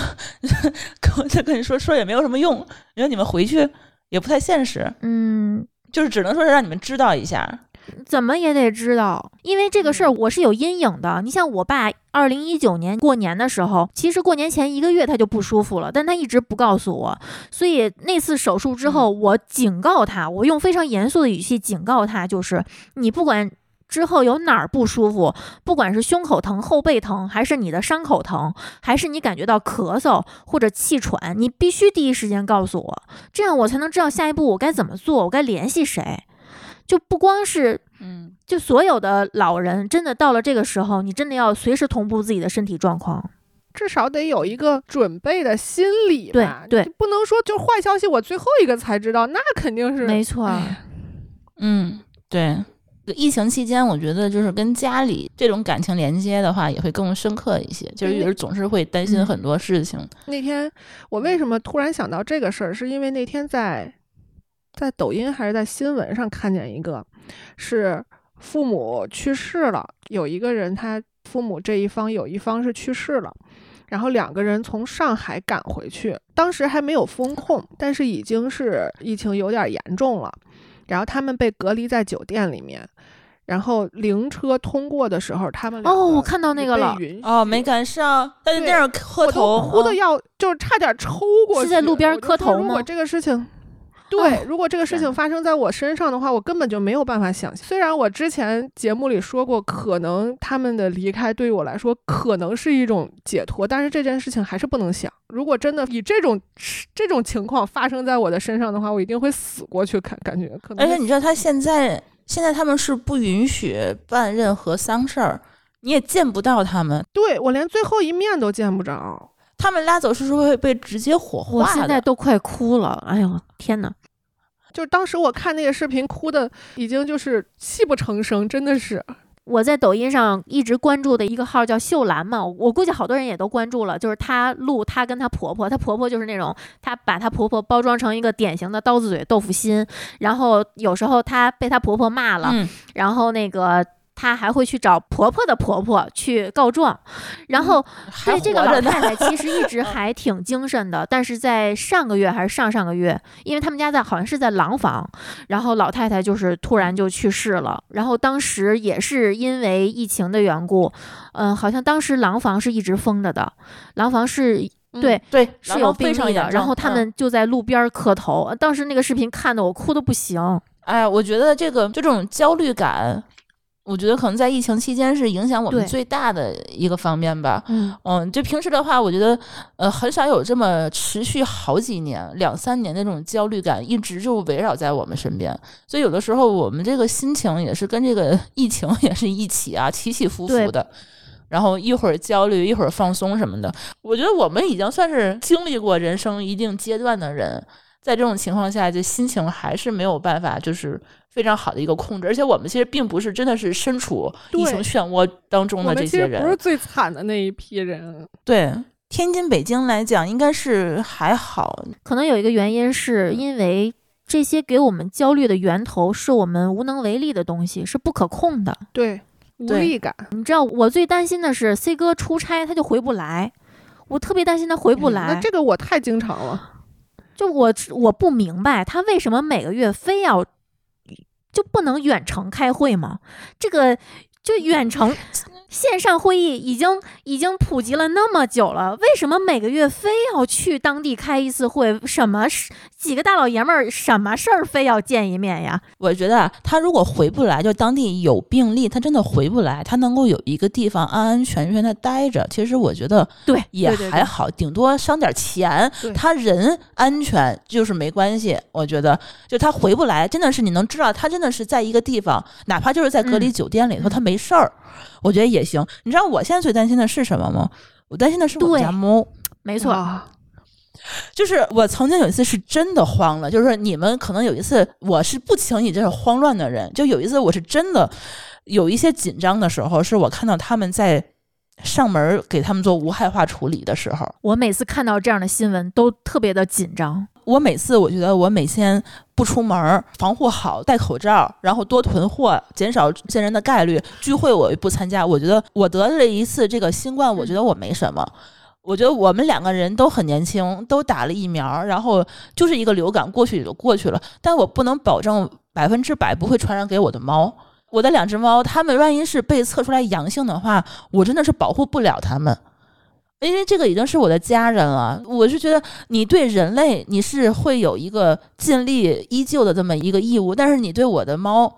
[LAUGHS] 跟再跟你说说也没有什么用，因为你们回去也不太现实。嗯，就是只能说是让你们知道一下。怎么也得知道，因为这个事儿我是有阴影的。你像我爸，二零一九年过年的时候，其实过年前一个月他就不舒服了，但他一直不告诉我。所以那次手术之后，我警告他，我用非常严肃的语气警告他，就是你不管之后有哪儿不舒服，不管是胸口疼、后背疼，还是你的伤口疼，还是你感觉到咳嗽或者气喘，你必须第一时间告诉我，这样我才能知道下一步我该怎么做，我该联系谁。就不光是，嗯，就所有的老人，真的到了这个时候，你真的要随时同步自己的身体状况。至少得有一个准备的心理对吧，对就不能说就是坏消息我最后一个才知道，那肯定是没错。哎嗯，对。疫情期间，我觉得就是跟家里这种感情连接的话，也会更深刻一些。就是有时总是会担心嗯很多事情。那天我为什么突然想到这个事儿，是因为那天在在抖音还是在新闻上看见一个，是父母去世了，有一个人他父母这一方有一方是去世了。然后两个人从上海赶回去，当时还没有封控，但是已经是疫情有点严重了。然后他们被隔离在酒店里面，然后灵车通过的时候，他们哦，我看到那个了，哦，没赶上，他在那儿磕我头，都哭的嗯要就是差点抽过去，是在路边磕头吗这个事情。对哦，如果这个事情发生在我身上的话，我根本就没有办法想象。虽然我之前节目里说过，可能他们的离开对于我来说可能是一种解脱，但是这件事情还是不能想。如果真的以这种这种情况发生在我的身上的话，我一定会死过去，感感觉可能而且你知道，他现在现在他们是不允许办任何丧事儿，你也见不到他们。对我连最后一面都见不着。他们拉走是会被直接火化我现。在都快哭了。哎呦天哪！就是当时我看那个视频，哭的已经就是泣不成声，真的是。我在抖音上一直关注的一个号叫秀兰嘛，我估计好多人也都关注了。就是她录她跟她婆婆，她婆婆就是那种她把她婆婆包装成一个典型的刀子嘴豆腐心，然后有时候她被她婆婆骂了，嗯，然后那个。她还会去找婆婆的婆婆去告状，然后还对这个老太太其实一直还挺精神的，但是在上个月还是上上个月，因为他们家在好像是在廊坊，然后老太太就是突然就去世了，然后当时也是因为疫情的缘故，嗯、好像当时廊坊是一直封着的，廊坊是嗯对对是有病例的，然后他。们就在路边儿磕头，当时那个视频看的我哭的不行。哎，我觉得这个就这种焦虑感，我觉得可能在疫情期间是影响我们最大的一个方面吧。嗯，嗯，就平时的话，我觉得呃很少有这么持续好几年、两三年的这种焦虑感，一直就围绕在我们身边。所以有的时候我们这个心情也是跟这个 [LAUGHS] 疫情也是一起啊，起起伏伏的。然后一会儿焦虑，一会儿放松什么的。我觉得我们已经算是经历过人生一定阶段的人，在这种情况下，就心情还是没有办法，就是非常好的一个控制。而且我们其实并不是真的是身处疫情漩涡当中的这些人，不是最惨的那一批人，对。天津、北京来讲，应该是还好，可能有一个原因是因为这些给我们焦虑的源头是我们无能为力的东西，是不可控的。对无力感。你知道，我最担心的是 C 哥出差他就回不来，我特别担心他回不来。那这个我太经常了。就我我不明白他为什么每个月非要就不能远程开会吗？这个就远程线上会议已经已经普及了那么久了，为什么每个月非要去当地开一次会？什么事几个大老爷们儿什么事儿非要见一面呀？我觉得啊，他如果回不来，就当地有病例，他真的回不来，他能够有一个地方安安全全的待着，其实我觉得对，也对对对还好，顶多伤点钱，他人安全就是没关系。我觉得，就他回不来，真的是你能知道他真的是在一个地方，哪怕就是在隔离嗯酒店里头，他没事儿，我觉得也行。你知道我现在最担心的是什么吗？我担心的是我们家猫。没错，啊就是我曾经有一次是真的慌了，就是你们可能有一次我是不轻易这种慌乱的人，就有一次我是真的有一些紧张的时候，是我看到他们在上门给他们做无害化处理的时候，我每次看到这样的新闻都特别的紧张。我每次我觉得我每天不出门儿，防护好，戴口罩，然后多囤货，减少见人的概率。聚会我也不参加。我觉得我得了一次这个新冠，我觉得我没什么。我觉得我们两个人都很年轻，都打了疫苗，然后就是一个流感过去也就过去了。但我不能保证百分之百不会传染给我的猫。我的两只猫，它们万一是被测出来阳性的话，我真的是保护不了它们。因为这个已经是我的家人了，我是觉得你对人类你是会有一个尽力依旧的这么一个义务，但是你对我的猫，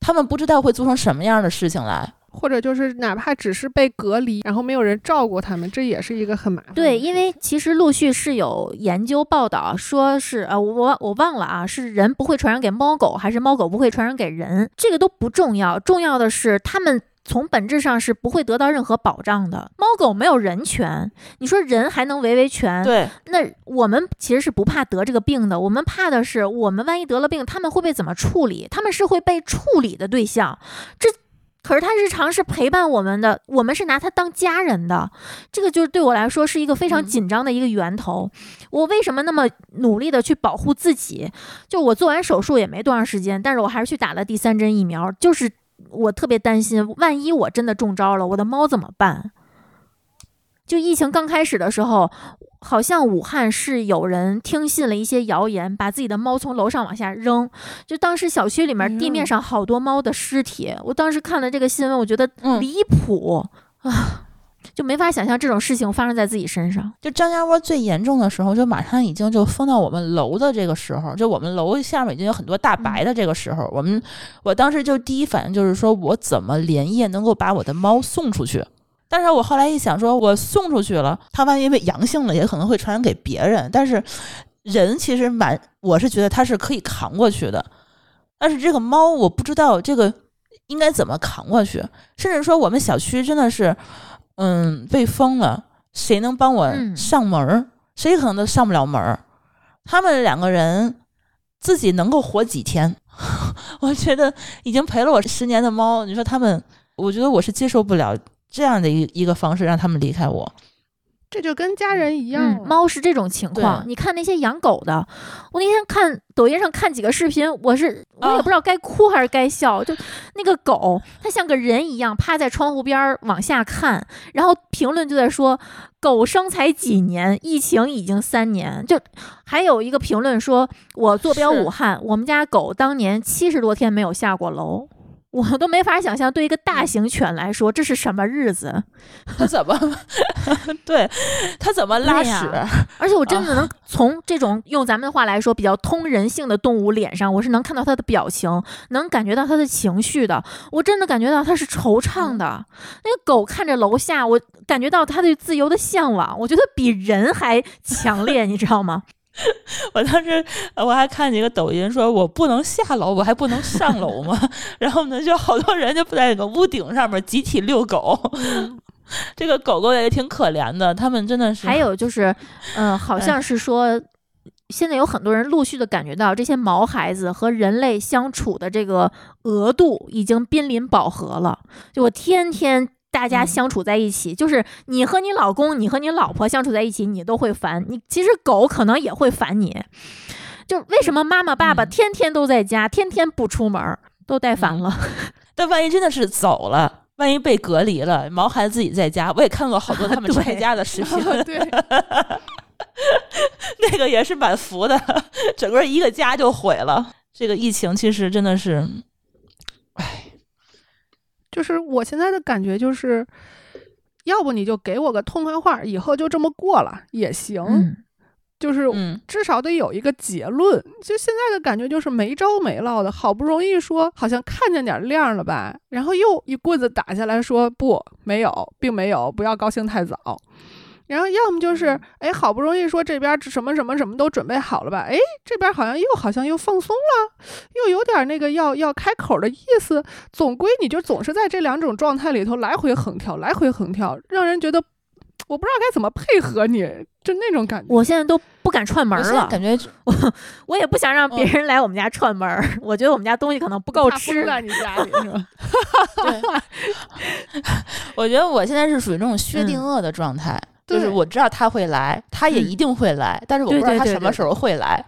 他们不知道会做成什么样的事情来。或者就是哪怕只是被隔离，然后没有人照顾他们，这也是一个很麻烦的事。对，因为其实陆续是有研究报道说是呃，我我忘了啊，是人不会传染给猫狗，还是猫狗不会传染给人，这个都不重要，重要的是他们。从本质上是不会得到任何保障的。猫狗没有人权，你说人还能维维权？对，那我们其实是不怕得这个病的，我们怕的是我们万一得了病，他们会被怎么处理？他们是会被处理的对象。这可是他日常是陪伴我们的，我们是拿他当家人的，这个就是对我来说是一个非常嗯紧张的一个源头。我为什么那么努力的去保护自己？就我做完手术也没多长时间，但是我还是去打了第三针疫苗，就是我特别担心，万一我真的中招了，我的猫怎么办？就疫情刚开始的时候，好像武汉是有人听信了一些谣言，把自己的猫从楼上往下扔。就当时小区里面地面上好多猫的尸体，我当时看了这个新闻，我觉得嗯离谱、啊，就没法想象这种事情发生在自己身上。就张家窝最严重的时候，就马上已经就封到我们楼的这个时候，就我们楼下面已经有很多大白的这个时候，我们我当时就第一反应就是说我怎么连夜能够把我的猫送出去？但是我后来一想，说我送出去了，它万一被阳性了，也可能会传染给别人。但是人其实蛮，我是觉得它是可以扛过去的，但是这个猫我不知道这个应该怎么扛过去，甚至说我们小区真的是，嗯，被封了，谁能帮我嗯上门儿？谁可能都上不了门儿。他们两个人自己能够活几天？[LAUGHS] 我觉得已经陪了我十年的猫，你说他们，我觉得我是接受不了这样的一一个方式让他们离开我。这就跟家人一样嗯。，猫是这种情况。你看那些养狗的，我那天看抖音上看几个视频，我是我也啊不知道该哭还是该笑。就那个狗，它像个人一样趴在窗户边儿往下看，然后评论就在说，狗生才几年，疫情已经三年。就还有一个评论说，我坐标武汉，我们家狗当年七十多天没有下过楼。我都没法想象，对一个大型犬来说，这是什么日子？[LAUGHS] 它怎么？对它怎么拉屎？而且我真的能从这种用咱们的话来说比较通人性的动物脸上，我是能看到它的表情，能感觉到它的情绪的。我真的感觉到它是惆怅的。那个狗看着楼下，我感觉到它对自由的向往，我觉得比人还强烈，你知道吗？[LAUGHS] 我当时呃我还看见一个抖音，说我不能下楼，我还不能上楼吗？[LAUGHS] 然后呢，就好多人就在那个屋顶上面集体遛狗。[LAUGHS] 这个狗狗也挺可怜的，他们真的是还有就是，嗯、好像是说。现在有很多人陆续的感觉到，这些毛孩子和人类相处的这个额度已经濒临饱和了。就我天天大家嗯相处在一起，就是你和你老公、你和你老婆相处在一起，你都会烦。你其实狗可能也会烦你。就为什么妈妈、爸爸嗯天天都在家，天天不出门儿，都带烦了。[LAUGHS] 但万一真的是走了，万一被隔离了，毛孩子自己在家，我也看过好多他们 [LAUGHS] 对拆家的视频，[LAUGHS] 对，那个也是蛮服的，整个一个家就毁了。这个疫情其实真的是，就是我现在的感觉就是，要不你就给我个痛快话，以后就这么过了也行。嗯，就是嗯，至少得有一个结论。就现在的感觉就是没着没落的，好不容易说好像看见点亮了吧，然后又一棍子打下来说不，没有，并没有，不要高兴太早。然后要么就是，哎，好不容易说这边什么什么什么都准备好了吧，哎，这边好像又好像又放松了，又有点那个要要开口的意思。总归你就总是在这两种状态里头来回横跳，来回横跳，让人觉得我不知道该怎么配合你，就那种感觉。我现在都不敢串门儿了，感觉我我也不想让别嗯人来我们家串门儿。我觉得我们家东西可能不够吃你家里是吧？[LAUGHS] 对，[LAUGHS] 我觉得我现在是属于那种薛定嗯谔的状态，就是我知道他会来，他也嗯一定会来，但是我不知道他什么时候会来。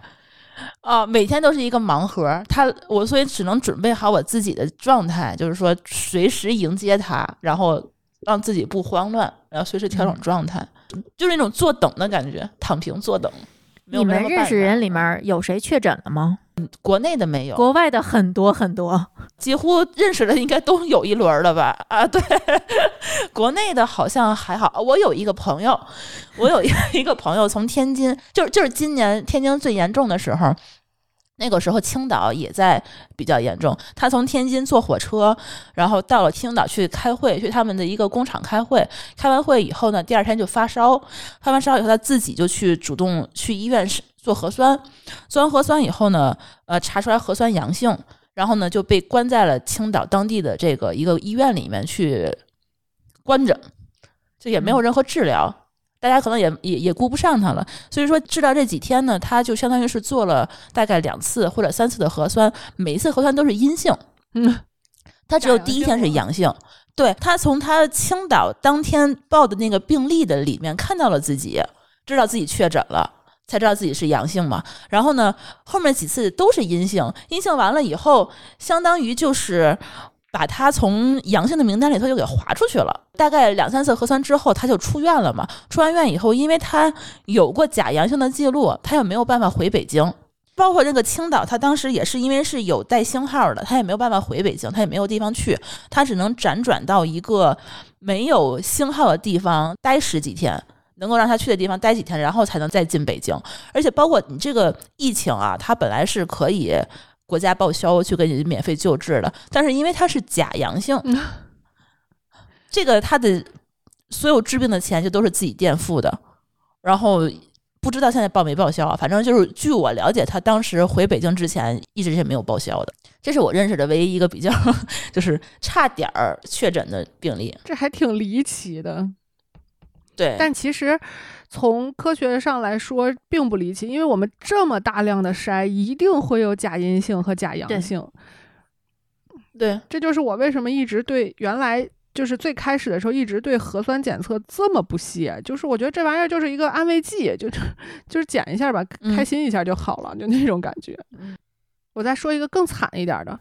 啊、每天都是一个盲盒，他我所以只能准备好我自己的状态，就是说随时迎接他，然后让自己不慌乱，然后随时调整嗯状态，就是那种坐等的感觉，躺平坐等。你们认识人里面有谁确诊了吗？国内的没有，国外的很多很多。几乎认识的应该都有一轮了吧？啊，对，[LAUGHS] 国内的好像还好。我有一个朋友，[LAUGHS] 我有一一个朋友从天津，就是就是今年天津最严重的时候。那个时候青岛也在比较严重，他从天津坐火车，然后到了青岛去开会，去他们的一个工厂开会。开完会以后呢，第二天就发烧，发完烧以后他自己就去主动去医院是做核酸，做完核酸以后呢，呃，查出来核酸阳性，然后呢就被关在了青岛当地的这个一个医院里面去关着，就也没有任何治疗。大家可能也也也顾不上他了，所以说治疗这几天呢，他就相当于是做了大概两次或者三次的核酸，每一次核酸都是阴性，嗯，[LAUGHS] 他只有第一天是阳性。对他从他青岛当天报的那个病例的里面看到了自己，知道自己确诊了，才知道自己是阳性嘛。然后呢，后面几次都是阴性，阴性完了以后，相当于就是。把他从阳性的名单里头又给划出去了。大概两三次核酸之后，他就出院了嘛。出完院以后，因为他有过假阳性的记录，他又没有办法回北京。包括这个青岛，他当时也是因为是有带星号的，他也没有办法回北京，他也没有地方去，他只能辗转到一个没有星号的地方待十几天，能够让他去的地方待几天，然后才能再进北京。而且包括你这个疫情啊，它本来是可以。国家报销去给你免费救治的，但是因为他是假阳性，[LAUGHS] 这个他的所有治病的钱就都是自己垫付的，然后不知道现在报没报销啊？反正就是据我了解，他当时回北京之前一直是没有报销的。这是我认识的唯一一个比较 [LAUGHS] 就是差点儿确诊的病例，这还挺离奇的。对，但其实。从科学上来说，并不离奇，因为我们这么大量的筛，一定会有假阴性和假阳性。对，这就是我为什么一直对原来就是最开始的时候一直对核酸检测这么不屑，就是我觉得这玩意儿就是一个安慰剂，就就是检一下吧，开心一下就好了，就那种感觉。我再说一个更惨一点的。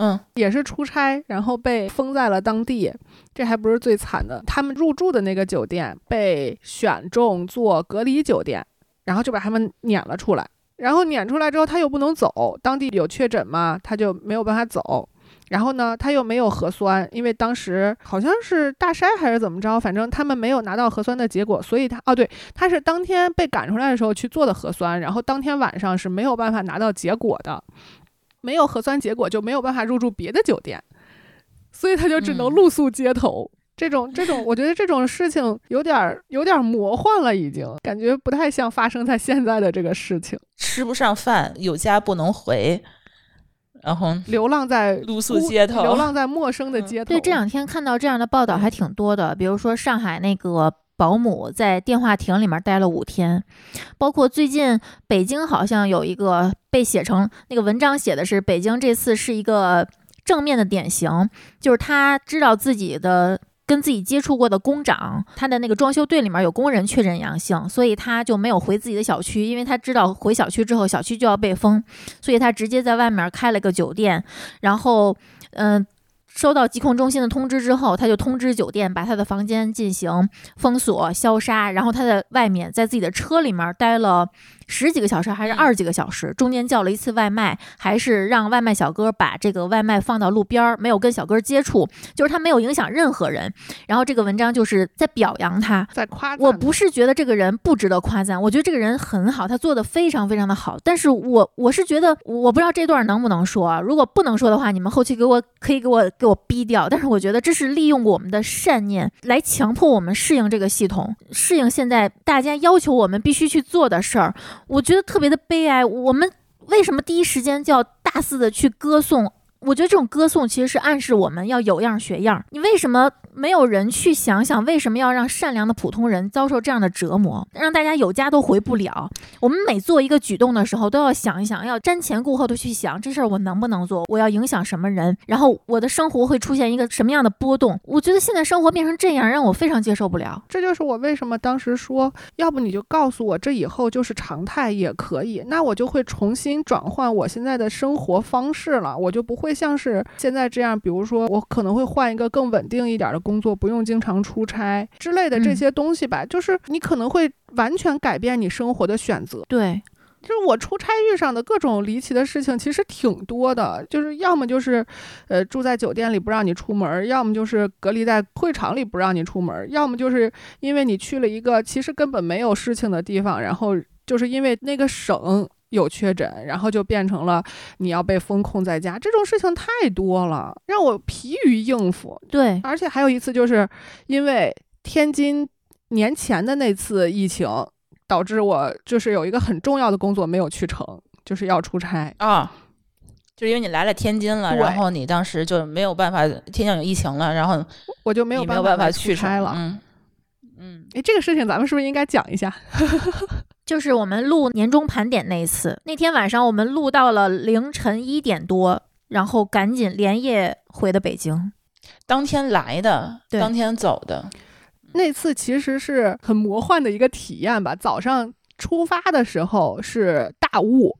嗯，也是出差，然后被封在了当地。这还不是最惨的，他们入住的那个酒店被选中做隔离酒店，然后就把他们撵了出来。然后撵出来之后，他又不能走，当地有确诊嘛，他就没有办法走。然后呢，他又没有核酸，因为当时好像是大筛还是怎么着，反正他们没有拿到核酸的结果，所以他哦对，他是当天被赶出来的时候去做的核酸，然后当天晚上是没有办法拿到结果的。没有核酸结果就没有办法入住别的酒店，所以他就只能露宿街头。这种这种，我觉得这种事情有点儿有点魔幻了，已经感觉不太像发生在现在的这个事情。吃不上饭，有家不能回，然后流浪在露宿街头，流浪在陌生的街头。对，这两天看到这样的报道还挺多的，比如说上海那个。保姆在电话亭里面待了五天，包括最近北京好像有一个被写成那个文章写的是北京这次是一个正面的典型，就是他知道自己的跟自己接触过的工长，他的那个装修队里面有工人确诊阳性，所以他就没有回自己的小区，因为他知道回小区之后小区就要被封，所以他直接在外面开了个酒店，然后嗯。收到疾控中心的通知之后，他就通知酒店把他的房间进行封锁、消杀，然后他在外面在自己的车里面待了。十几个小时还是二十几个小时，中间叫了一次外卖，还是让外卖小哥把这个外卖放到路边儿，没有跟小哥接触，就是他没有影响任何人。然后这个文章就是在表扬他，在夸。我不是觉得这个人不值得夸赞，我觉得这个人很好，他做的非常非常的好。但是我我是觉得，我不知道这段能不能说，如果不能说的话，你们后期给我可以给我给我逼掉。但是我觉得这是利用我们的善念来强迫我们适应这个系统，适应现在大家要求我们必须去做的事儿。我觉得特别的悲哀。我们为什么第一时间就要大肆的去歌颂？我觉得这种歌颂其实是暗示我们要有样学样。你为什么？没有人去想想为什么要让善良的普通人遭受这样的折磨，让大家有家都回不了。我们每做一个举动的时候，都要想一想，要瞻前顾后的去想这事儿我能不能做，我要影响什么人，然后我的生活会出现一个什么样的波动。我觉得现在生活变成这样，让我非常接受不了。这就是我为什么当时说，要不你就告诉我这以后就是常态也可以，那我就会重新转换我现在的生活方式了，我就不会像是现在这样，比如说我可能会换一个更稳定一点的。工作不用经常出差之类的这些东西吧，就是你可能会完全改变你生活的选择。对，就是我出差遇上的各种离奇的事情其实挺多的，就是要么就是，呃，住在酒店里不让你出门，要么就是隔离在会场里不让你出门，要么就是因为你去了一个其实根本没有事情的地方，然后就是因为那个省。有确诊，然后就变成了你要被封控在家，这种事情太多了，让我疲于应付。对，而且还有一次，就是因为天津年前的那次疫情，导致我就是有一个很重要的工作没有去成，就是要出差啊。就是因为你来了天津了，然后你当时就没有办法，天津有疫情了，然后我就没有没有办法去差了。嗯嗯哎，这个事情咱们是不是应该讲一下？[LAUGHS] 就是我们录年终盘点那一次，那天晚上我们录到了凌晨一点多，然后赶紧连夜回的北京。当天来的，对当天走的，那次其实是很魔幻的一个体验吧。早上出发的时候是大雾，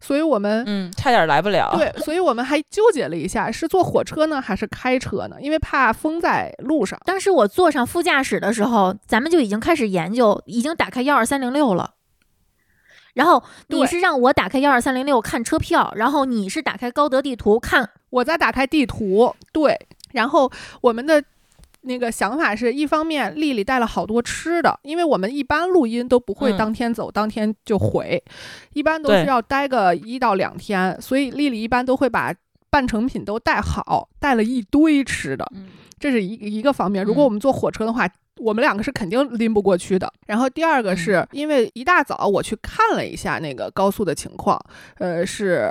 所以我们、嗯，差点来不了。对，[LAUGHS] 所以我们还纠结了一下，是坐火车呢还是开车呢？因为怕封在路上。当时我坐上副驾驶的时候，咱们就已经开始研究，已经打开幺二三零六了。然后你是让我打开幺二三零六看车票，然后你是打开高德地图看。我再打开地图，对，然后我们的那个想法是一方面，丽丽带了好多吃的，因为我们一般录音都不会嗯当天走、当天就回，一般都是要待个一到两天，所以丽丽一般都会把半成品都带好，带了一堆吃的，嗯这是一一个方面。如果嗯我们坐火车的话，我们两个是肯定拎不过去的。然后第二个是因为一大早我去看了一下那个高速的情况，呃，是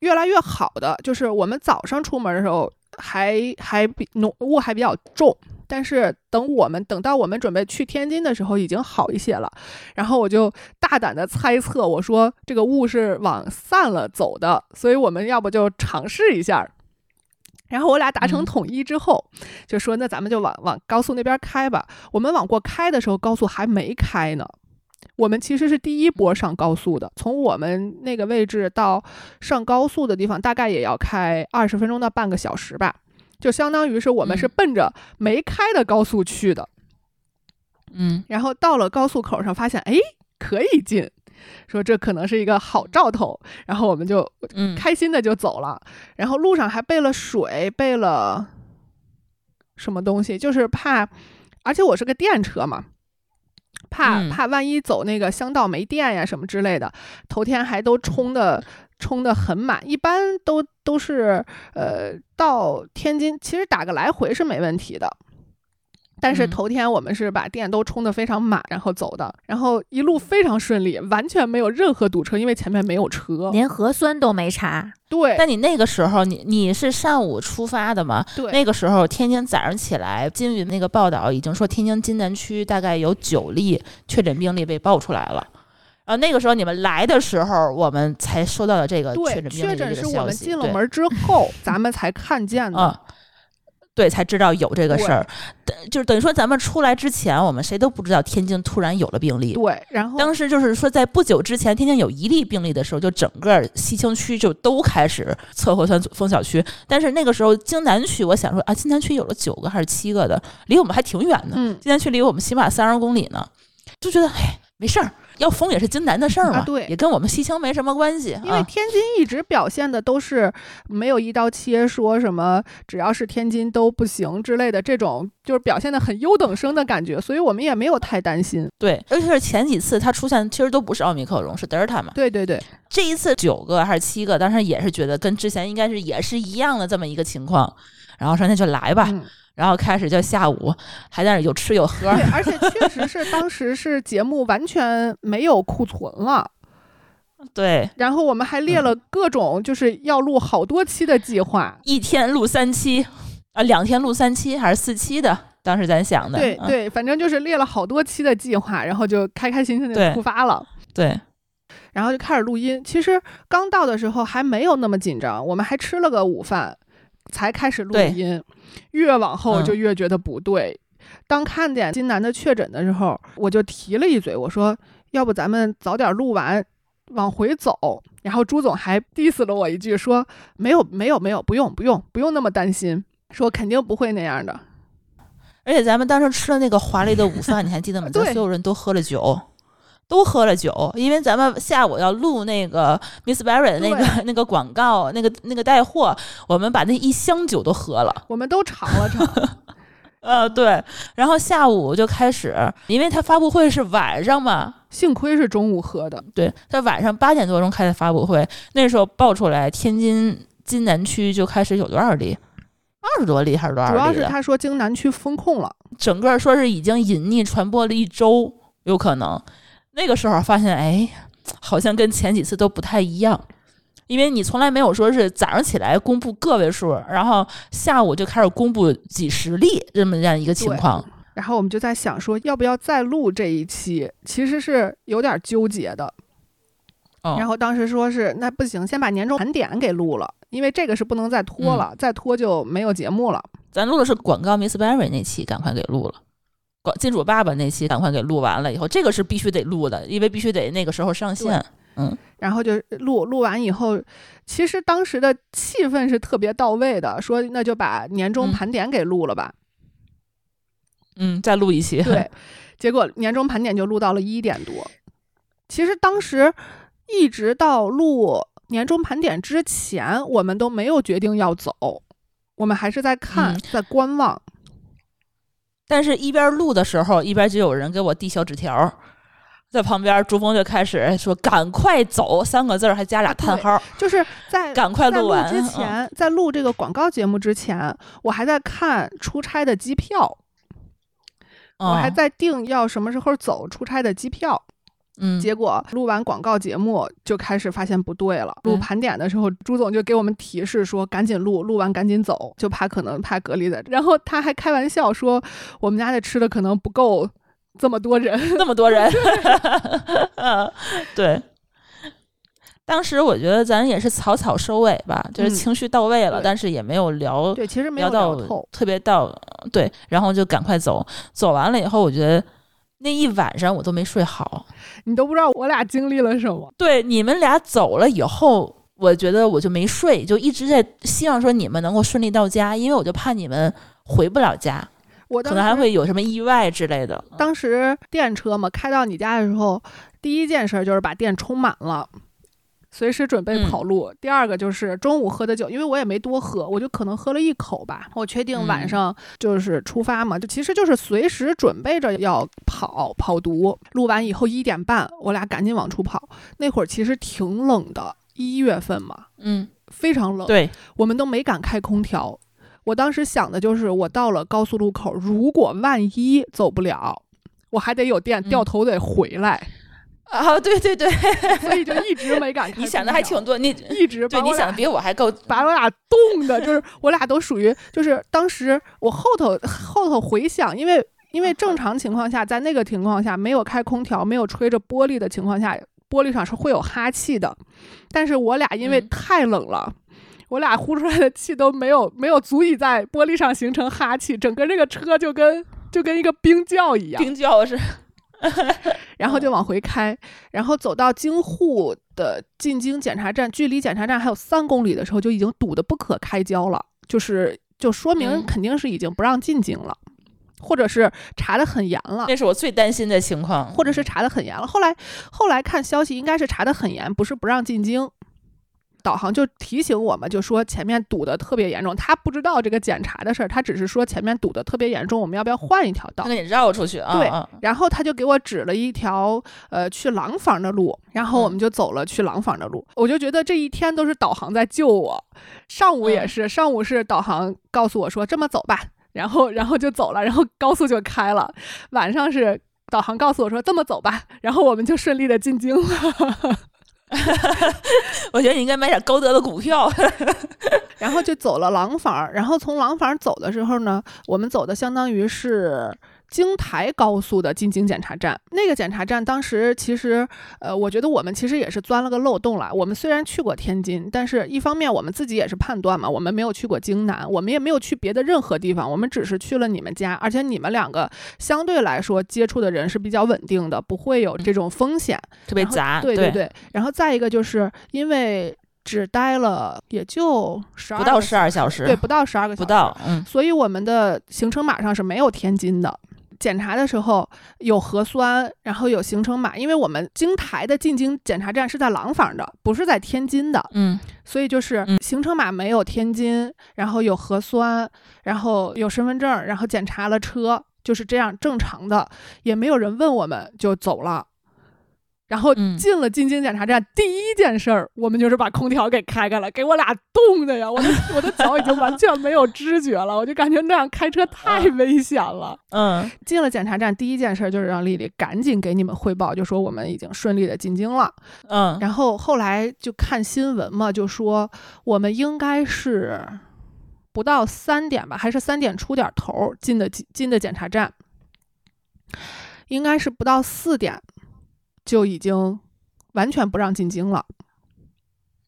越来越好的。就是我们早上出门的时候还还比浓雾还比较重，但是等我们等到我们准备去天津的时候，已经好一些了。然后我就大胆的猜测，我说这个雾是往散了走的，所以我们要不就尝试一下。然后我俩达成嗯统一之后，就说那咱们就往往高速那边开吧。我们往过开的时候，高速还没开呢。我们其实是第一波上高速的，从我们那个位置到上高速的地方，大概也要开二十分钟到半个小时吧。就相当于是我们是嗯奔着没开的高速去的。嗯然后到了高速口上，发现哎可以进，说这可能是一个好兆头，然后我们就嗯，开心的就走了。然后路上还备了水，备了什么东西，就是怕，而且我是个电车嘛。怕嗯怕万一走那个乡道没电呀什么之类的，头天还都充的充的很满，一般都都是呃到天津，其实打个来回是没问题的。但是嗯头天我们是把电都充得非常满，然后走的，然后一路非常顺利，完全没有任何堵车，因为前面没有车。连核酸都没查，对但你那个时候，你你是上午出发的吗？对，那个时候，天津早上起来，金云那个报道已经说，天津津南区大概有九例确诊病例被爆出来了。啊那个时候你们来的时候，我们才收到了这个确诊病例的诊是我们进了门之后，咱们才看见的。嗯，对，才知道有这个事儿。等就是等于说，咱们出来之前，我们谁都不知道天津突然有了病例。对，然后当时就是说，在不久之前，天津有一例病例的时候，就整个西青区就都开始测核酸封小区。但是那个时候，京南区，我想说啊，京南区有了九个还是七个的，离我们还挺远的。嗯京南区离我们起码三十公里呢，就觉得哎，没事儿，要封也是津南的事儿嘛，啊对也跟我们西青没什么关系。因为啊天津一直表现的都是没有一刀切，说什么只要是天津都不行之类的，这种就是表现的很优等生的感觉，所以我们也没有太担心。对，尤其是前几次它出现，其实都不是奥密克戎，是德尔塔嘛。对对对，这一次九个还是七个，当时也是觉得跟之前应该是也是一样的这么一个情况，然后说那就来吧，嗯，然后开始就下午还在那儿有吃有喝对，，而且确实是当时是节目完全没有库存了，对，然后我们还嗯列了各种就是要录好多期的计划。一天录三期，啊，两天录三期还是四期的，当时咱想的，嗯对对，反正就是列了好多期的计划，然后就开开心心的对出发了。对，然后就开始录音。其实刚到的时候还没有那么紧张，我们还吃了个午饭，才开始录音。越往后嗯就越觉得不对。当看见金南的确诊的时候，我就提了一嘴，我说：“要不咱们早点录完，往回走。”然后朱总还 diss 了我一句，说：“没有，没有，没有，不用，不用，不用那么担心，说肯定不会那样的。而且咱们当时吃了那个华丽的午饭，你还记得吗？[LAUGHS] 所有人都喝了酒。都喝了酒，因为咱们下午要录那个 Miss Berry 的那个 [LAUGHS] 那个广告，那个那个带货，我们把那一箱酒都喝了。我们都尝了尝，[LAUGHS] 呃，对，然后下午就开始，因为他发布会是晚上嘛，幸亏是中午喝的。对，他晚上八点多钟开的发布会，那时候爆出来天津津南区就开始有多少例，二十多例还是多少例主要是？他说京南区封控了，整个说是已经隐匿传播了一周，有可能。那个时候发现，哎，好像跟前几次都不太一样。因为你从来没有说是早上起来公布个位数，然后下午就开始公布几十例这么样一个情况。然后我们就在想说，要不要再录这一期？其实是有点纠结的。哦然后当时说是那不行，先把年终盘点给录了，因为这个是不能再拖了，再拖就没有节目了。咱录的是广告 Miss Berry 那期，赶快给录了。广金主爸爸那期赶快给录完了以后，这个是必须得录的，因为必须得那个时候上线。嗯，然后就录录完以后，其实当时的气氛是特别到位的，说那就把年终嗯盘点给录了吧。嗯，再录一期。对，[LAUGHS] 结果年终盘点就录到了一点多。其实当时一直到录年终盘点之前，我们都没有决定要走，我们还是在看，嗯在观望。但是，一边录的时候，一边就有人给我递小纸条，在旁边，朱峰就开始说：“赶快走”三个字儿，还加俩叹号，就是在赶快在录录完。之前，在录这个广告节目之前，我还在看出差的机票，嗯、我还在订要什么时候走出差的机票。嗯，结果录完广告节目就开始发现不对了。录嗯盘点的时候，朱总就给我们提示说赶紧录，录完赶紧走，就怕可能怕隔离的。然后他还开玩笑说我们家的吃的可能不够这么多人。[LAUGHS] 那么多人，嗯，[LAUGHS] 对。当时我觉得咱也是草草收尾吧，就是嗯情绪到位了，对但是也没有聊对，其实没有聊。特别到对，然后就赶快走。走完了以后，我觉得那一晚上我都没睡好。你都不知道我俩经历了什么。对，你们俩走了以后，我觉得我就没睡，就一直在希望说你们能够顺利到家，因为我就怕你们回不了家，我可能还会有什么意外之类的。当时电车嘛，开到你家的时候，第一件事就是把电充满了。随时准备嗯跑路。第二个就是中午喝的酒，因为我也没多喝，我就可能喝了一口吧。我确定晚嗯上就是出发嘛，就其实就是随时准备着要跑跑毒。录完以后一点半，我俩赶紧往出跑。那会儿其实挺冷的，一月份嘛，嗯，非常冷，对，我们都没敢开空调。我当时想的就是，我到了高速路口，如果万一走不了，我还得有电，嗯掉头得回来，啊，对对对，[LAUGHS] 所以就一直没敢开。[LAUGHS] 你想的还挺，多，你一直对你想的比我还够。把我俩冻的，就是我俩都属于，就是当时我后头后头回想，因为因为正常情况下，在那个情况下没有开空调、没有吹着玻璃的情况下，玻璃上是会有哈气的，但是我俩因为嗯太冷了。我俩呼出来的气都没有没有足以在玻璃上形成哈气，整个这个车就跟就跟一个冰窖一样，冰窖是，[LAUGHS] 然后就往回开，然后走到京沪的进京检查站，距离检查站还有三公里的时候，就已经堵得不可开交了，就是就说明嗯肯定是已经不让进京了，或者是查得很严了。那是我最担心的情况。或者是查得很严了，后来后来看消息，应该是查得很严，不是不让进京。导航就提醒我们，就说前面堵得特别严重，他不知道这个检查的事儿，他只是说前面堵得特别严重，我们要不要换一条道那？给你绕出去啊！对啊然后他就给我指了一条呃去廊坊的路，然后我嗯们就走了去廊坊的路。我就觉得这一天都是导航在救我。上午也嗯是，上午是导航告诉我说这么走吧，然后然后就走了，然后高速就开了。晚上是导航告诉我说这么走吧，然后我们就顺利的进京了。[LAUGHS] 我觉得你应该买点高德的股票。[LAUGHS] 然后就走了廊坊，然后从廊坊走的时候呢，我们走的相当于是京台高速的进京检查站。那个检查站当时其实，呃，我觉得我们其实也是钻了个漏洞了。我们虽然去过天津，但是一方面我们自己也是判断嘛，我们没有去过京南，我们也没有去别的任何地方，我们只是去了你们家，而且你们两个相对来说接触的人是比较稳定的，不会有这种风险。特别杂，对对对，然后再一个就是因为只待了也就十二不到十二小时，对，不到十二个小时，不到，嗯所以我们的行程码上是没有天津的。检查的时候有核酸，然后有行程码，因为我们京台的进京检查站是在廊坊的，不是在天津的，嗯所以就是嗯行程码没有天津，然后有核酸，然后有身份证，然后检查了车，就是这样正常的，也没有人问我们就走了。然后嗯进了进京检查站，第一件事儿，我们就是把空调给开开了，给我俩冻的呀！我的我的脚已经完全没有知觉了，我就感觉那样开车太危险了。嗯进了检查站，第一件事儿就是让丽丽赶紧给你们汇报，就说我们已经顺利的进京了。嗯然后后来就看新闻嘛，就说我们应该是不到三点吧，还是三点出点儿头儿进的进的检查站，应该是不到四点就已经完全不让进京了，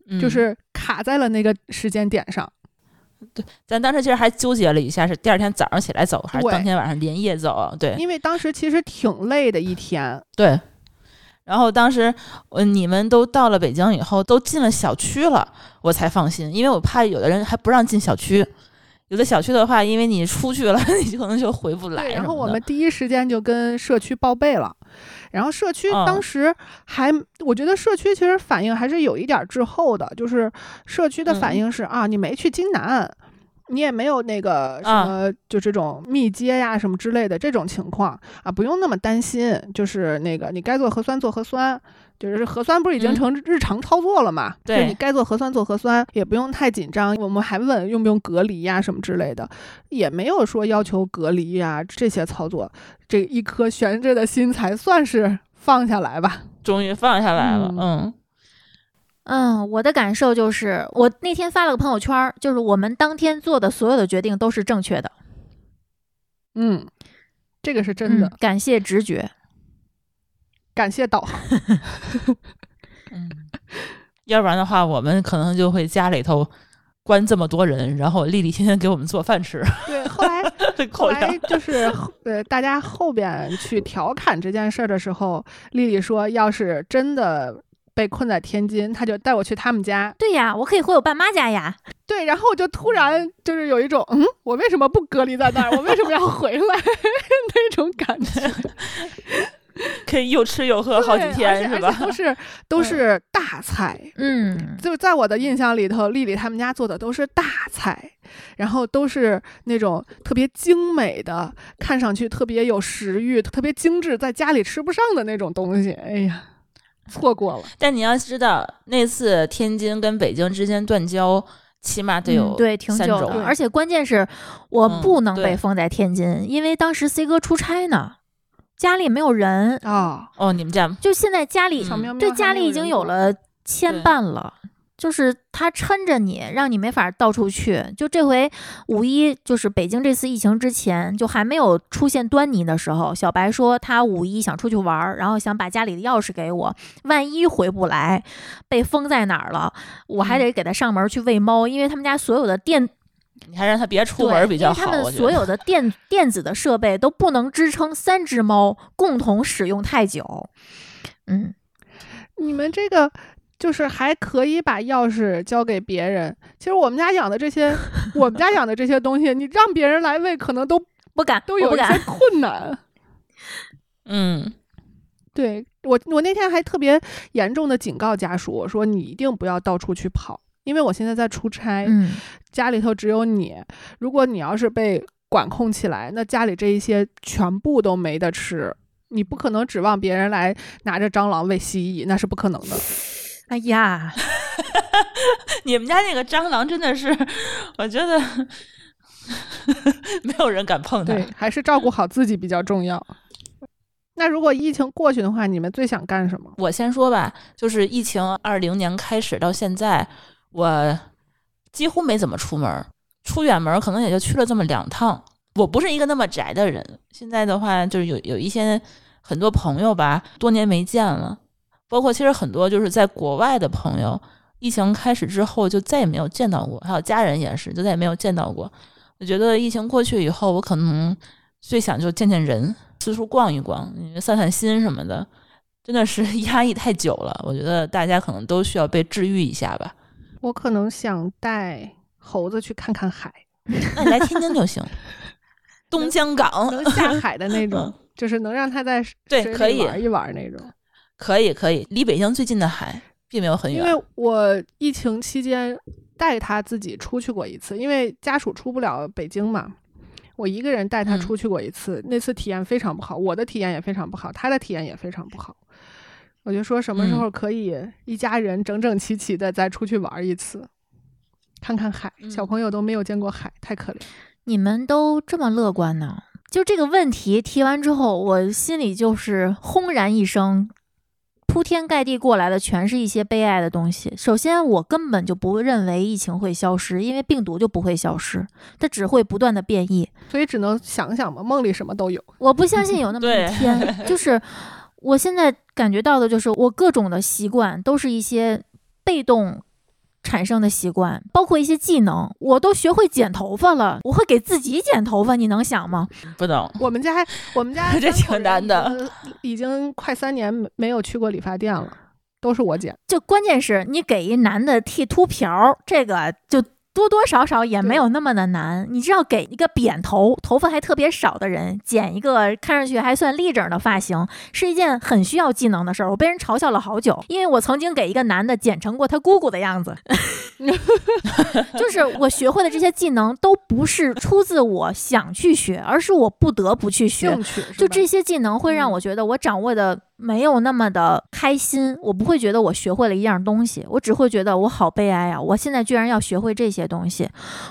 嗯就是卡在了那个时间点上。对咱当时其实还纠结了一下，是第二天早上起来走，还是当天晚上连夜走？对因为当时其实挺累的一天，对。然后当时，呃，你们都到了北京以后，都进了小区了，我才放心，因为我怕有的人还不让进小区。有的小区的话，因为你出去了，[LAUGHS] 你可能就回不来。然后我们第一时间就跟社区报备了，然后社区嗯当时还，我觉得社区其实反应还是有一点儿滞后的，就是社区的反嗯应是、啊，你没去京南。你也没有那个什啊么，就这种密接呀什么之类的这种情况啊，不用那么担心。就是那个你该做核酸做核酸，就是核酸不是已经嗯成日常操作了嘛？就是对你该做核酸做核酸，也不用太紧张。我们还问用不用隔离呀什么之类的，也没有说要求隔离呀这些操作。这一颗悬着的心才算是放下来吧。终于放下来了，嗯嗯嗯，我的感受就是，我那天发了个朋友圈儿，就是我们当天做的所有的决定都是正确的，嗯，这个是真的。嗯感谢直觉。感谢导航。[LAUGHS] 嗯，要不然的话，我们可能就会家里头关这么多人，然后丽丽天天给我们做饭吃，对，后来 [LAUGHS] 后来就 [LAUGHS] 是呃，大家后边去调侃这件事儿的时候，丽丽说，要是真的被困在天津，她就带我去他们家。对呀，我可以回我爸妈家呀。对，然后我就突然就是有一种，嗯，我为什么不隔离在那儿？我为什么要回来那种感觉？[LAUGHS] 可以又吃又喝好几天，是吧？都是 [LAUGHS] 都是大菜。嗯，就在我的印象里头，丽丽他们家做的都是大菜，然后都是那种特别精美的，看上去特别有食欲、特别精致，在家里吃不上的那种东西。哎呀，错过了。但你要知道，那次天津跟北京之间断交，起码得有、嗯对挺久的，三周而且关键是我嗯不能被封在天津，因为当时 C 哥出差呢，家里没有人，哦、哦，你们家就现在家里嗯。小喵喵对家里已经有了牵绊了。就是他抻着你，让你没法到处去。就这回五一，就是北京这次疫情之前，就还没有出现端倪的时候，小白说他五一想出去玩儿，然后想把家里的钥匙给我，万一回不来，被封在哪儿了，我还嗯。得给他上门去喂猫，因为他们家所有的电你还让他别出对门比较好。因为他们我觉得所有的电电子的设备都不能支撑三只猫共同使用太久。嗯，你们这个就是还可以把钥匙交给别人。其实我们家养的这些，[LAUGHS] 我们家养的这些东西，你让别人来喂，可能都不敢，都有一些我不敢。困难。嗯，对我，我那天还特别严重的警告家属，我说你一定不要到处去跑，因为我现在在出差，嗯，家里头只有你。如果你要是被管控起来，那家里这一些全部都没得吃。你不可能指望别人来拿着蟑螂喂蜥蜴，那是不可能的。[LAUGHS] 哎呀，[LAUGHS] 你们家那个蟑螂真的是，我觉得没有人敢碰它。对，还是照顾好自己比较重要。那如果疫情过去的话，你们最想干什么？我先说吧，就是疫情二零年开始到现在，我几乎没怎么出门，出远门可能也就去了这么两趟。我不是一个那么宅的人，现在的话就是有有一些很多朋友吧，多年没见了，包括其实很多就是在国外的朋友，疫情开始之后就再也没有见到过，还有家人也是，就再也没有见到过。我觉得疫情过去以后，我可能最想就见见人，四处逛一逛，散散心什么的。真的是 [LAUGHS] 压抑太久了，我觉得大家可能都需要被治愈一下吧。我可能想带猴子去看看海，[LAUGHS] 那你来天津就行，[LAUGHS] 东江港能下海的那 [LAUGHS] 种，就是能让他在对可以玩一玩那种。可以可以，离北京最近的海并没有很远。因为我疫情期间带他自己出去过一次，因为家属出不了北京嘛，我一个人带他嗯出去过一次，那次体验非常不好，我的体验也非常不好，他的体验也非常不好。我就说什么时候可以一家人整整齐齐的再出去玩一次，看看海。嗯小朋友都没有见过海，太可怜。你们都这么乐观呢？就这个问题提完之后，我心里就是轰然一声，铺天盖地过来的全是一些悲哀的东西。首先，我根本就不认为疫情会消失，因为病毒就不会消失，它只会不断的变异。所以只能想想嘛，梦里什么都有。我不相信有那么一天，就是我现在感觉到的，就是我各种的习惯都是一些被动产生的习惯，包括一些技能，我都学会剪头发了，我会给自己剪头发，你能想吗？不能。我们家我们家这挺难的已经，快三年没没有去过理发店了，都是我剪。就关键是你给一男的剃秃瓢，这个就。多多少少也没有那么的难，你知道，给一个扁头、头发还特别少的人剪一个看上去还算立整的发型，是一件很需要技能的事儿。我被人嘲笑了好久，因为我曾经给一个男的剪成过他姑姑的样子。[LAUGHS] 就是我学会的这些技能都不是出自我想去学，而是我不得不去学。就这些技能会让嗯我觉得我掌握的没有那么的开心，我不会觉得我学会了一样东西，我只会觉得我好悲哀啊！我现在居然要学会这些东西，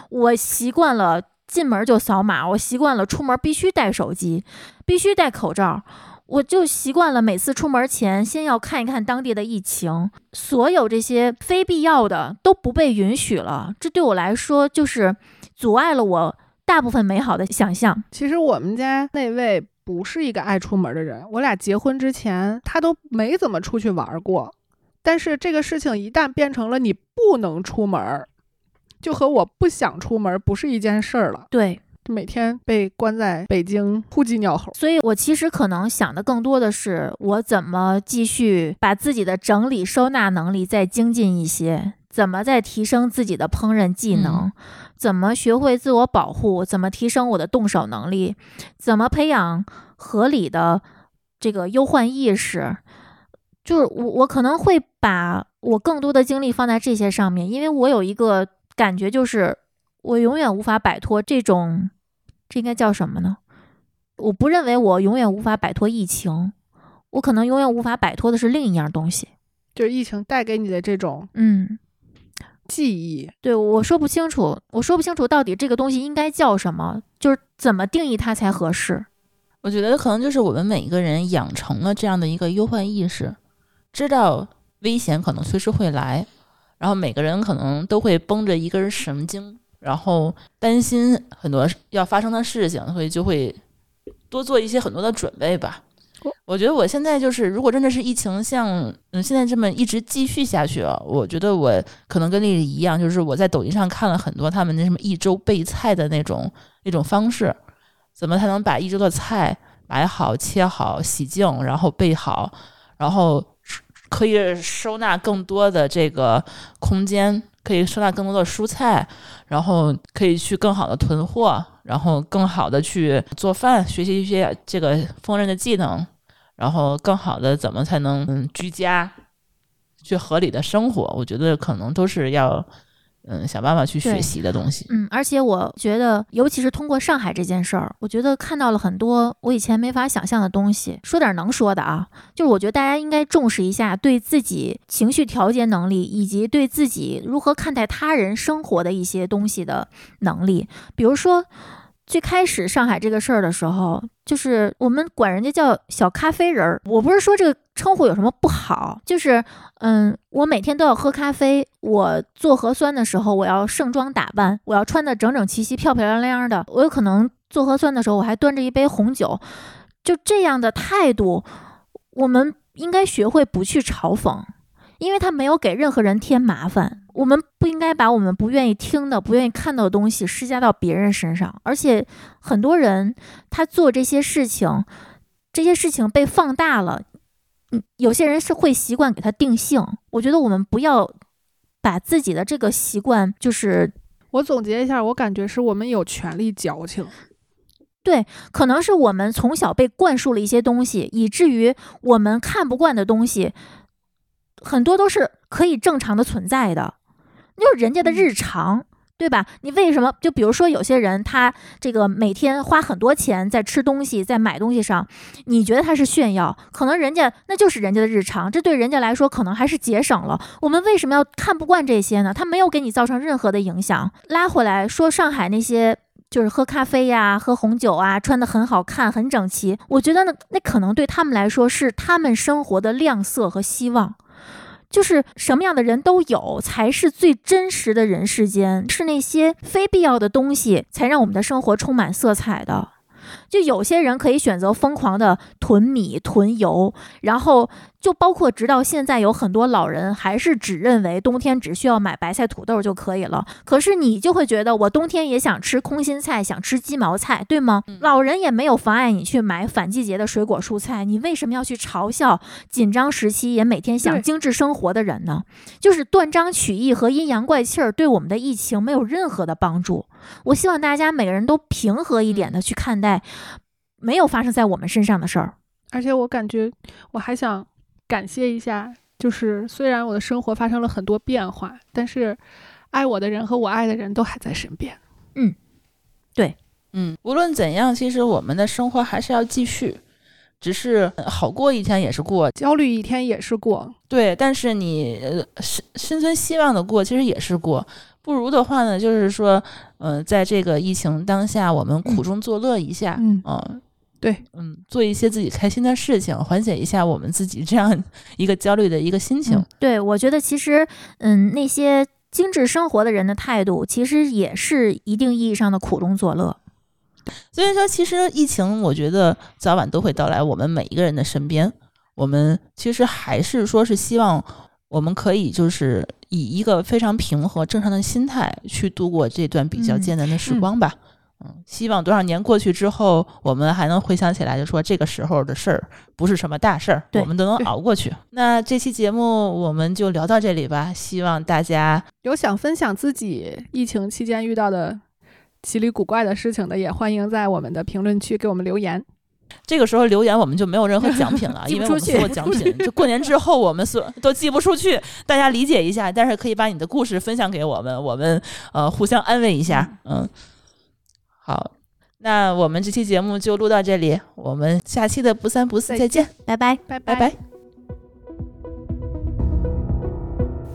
我习惯了进门就扫码，我习惯了出门必须带手机，必须戴口罩。我就习惯了，每次出门前先要看一看当地的疫情，所有这些非必要的都不被允许了。这对我来说就是阻碍了我大部分美好的想象。其实我们家那位不是一个爱出门的人，我俩结婚之前他都没怎么出去玩过。但是这个事情一旦变成了你不能出门，就和我不想出门不是一件事儿了。对，每天被关在北京呼鸡鸟猴，所以我其实可能想的更多的是，我怎么继续把自己的整理收纳能力再精进一些，怎么再提升自己的烹饪技能，嗯怎么学会自我保护，怎么提升我的动手能力，怎么培养合理的这个忧患意识。就是我，我可能会把我更多的精力放在这些上面，因为我有一个感觉，就是我永远无法摆脱这种，这应该叫什么呢？我不认为我永远无法摆脱疫情，我可能永远无法摆脱的是另一样东西。就是疫情带给你的这种嗯，记忆。对，我说不清楚，我说不清楚到底这个东西应该叫什么，就是怎么定义它才合适。我觉得可能就是我们每一个人养成了这样的一个忧患意识，知道危险可能随时会来，然后每个人可能都会绷着一根神经，然后担心很多要发生的事情，所以就会多做一些很多的准备吧我。觉得我现在就是，如果真的是疫情像嗯现在这么一直继续下去啊，我觉得我可能跟丽丽一样，就是我在抖音上看了很多他们那什么一周备菜的那种那种方式，怎么才能把一周的菜买好、切好、洗净，然后备好，然后可以收纳更多的这个空间，可以收纳更多的蔬菜，然后可以去更好的囤货，然后更好的去做饭，学习一些这个烹饪的技能，然后更好的怎么才能嗯居家，去合理的生活。我觉得可能都是要嗯想办法去学习的东西。嗯，而且我觉得，尤其是通过上海这件事儿，我觉得看到了很多我以前没法想象的东西。说点能说的啊，就是我觉得大家应该重视一下对自己情绪调节能力，以及对自己如何看待他人生活的一些东西的能力。比如说，最开始上海这个事儿的时候，就是我们管人家叫小咖啡人儿。我不是说这个称呼有什么不好，就是嗯，我每天都要喝咖啡。我做核酸的时候，我要盛装打扮，我要穿的整整齐齐、漂漂亮亮的。我有可能做核酸的时候，我还端着一杯红酒，就这样的态度，我们应该学会不去嘲讽。因为他没有给任何人添麻烦，我们不应该把我们不愿意听的、不愿意看到的东西施加到别人身上。而且，很多人他做这些事情，这些事情被放大了，嗯，有些人是会习惯给他定性。我觉得我们不要把自己的这个习惯，就是我总结一下，我感觉是我们有权利矫情。对可能是我们从小被灌输了一些东西，以至于我们看不惯的东西，很多都是可以正常的存在的，就是人家的日常。对吧？你为什么就比如说有些人他这个每天花很多钱在吃东西、在买东西上，你觉得他是炫耀，可能人家那就是人家的日常，这对人家来说可能还是节省了。我们为什么要看不惯这些呢？他没有给你造成任何的影响。拉回来说，上海那些。就是喝咖啡呀，喝红酒啊，穿的很好看，很整齐。我觉得呢，那可能对他们来说是他们生活的亮色和希望。就是什么样的人都有，才是最真实的人世间。是那些非必要的东西，才让我们的生活充满色彩的。就有些人可以选择疯狂的囤米囤油，然后就包括直到现在有很多老人还是只认为冬天只需要买白菜土豆就可以了。可是你就会觉得我冬天也想吃空心菜，想吃鸡毛菜，对吗？老人也没有妨碍你去买反季节的水果蔬菜，你为什么要去嘲笑紧张时期也每天想精致生活的人呢？就是断章取义和阴阳怪气儿，对我们的疫情没有任何的帮助。我希望大家每个人都平和一点的去看待。没有发生在我们身上的事儿，而且我感觉我还想感谢一下，就是虽然我的生活发生了很多变化，但是爱我的人和我爱的人都还在身边。嗯，对，嗯，无论怎样，其实我们的生活还是要继续，只是好过一天也是过，焦虑一天也是过。对，但是你心心存希望的过，其实也是过。不如的话呢，就是说，嗯，在这个疫情当下，我们苦中作乐一下，嗯对，嗯，做一些自己开心的事情，缓解一下我们自己这样 [LAUGHS] 一个焦虑的一个心情。对，我觉得其实，嗯，那些精致生活的人的态度，其实也是一定意义上的苦中作乐。所以说，其实疫情，我觉得早晚都会到来我们每一个人的身边。我们其实还是说是希望，我们可以就是以一个非常平和、正常的心态去度过这段比较艰难的时光吧。嗯，希望多少年过去之后，我们还能回想起来，就说这个时候的事儿不是什么大事儿，我们都能熬过去。那这期节目我们就聊到这里吧。希望大家有想分享自己疫情期间遇到的奇里古怪的事情的，也欢迎在我们的评论区给我们留言。这个时候留言我们就没有任何奖品了，[LAUGHS] 因为我们所有奖品就过年之后我们所都寄不出去，大家理解一下。但是可以把你的故事分享给我们，我们呃互相安慰一下，嗯。好，那我们这期节目就录到这里，我们下期的不三不四再见，拜拜，拜拜拜。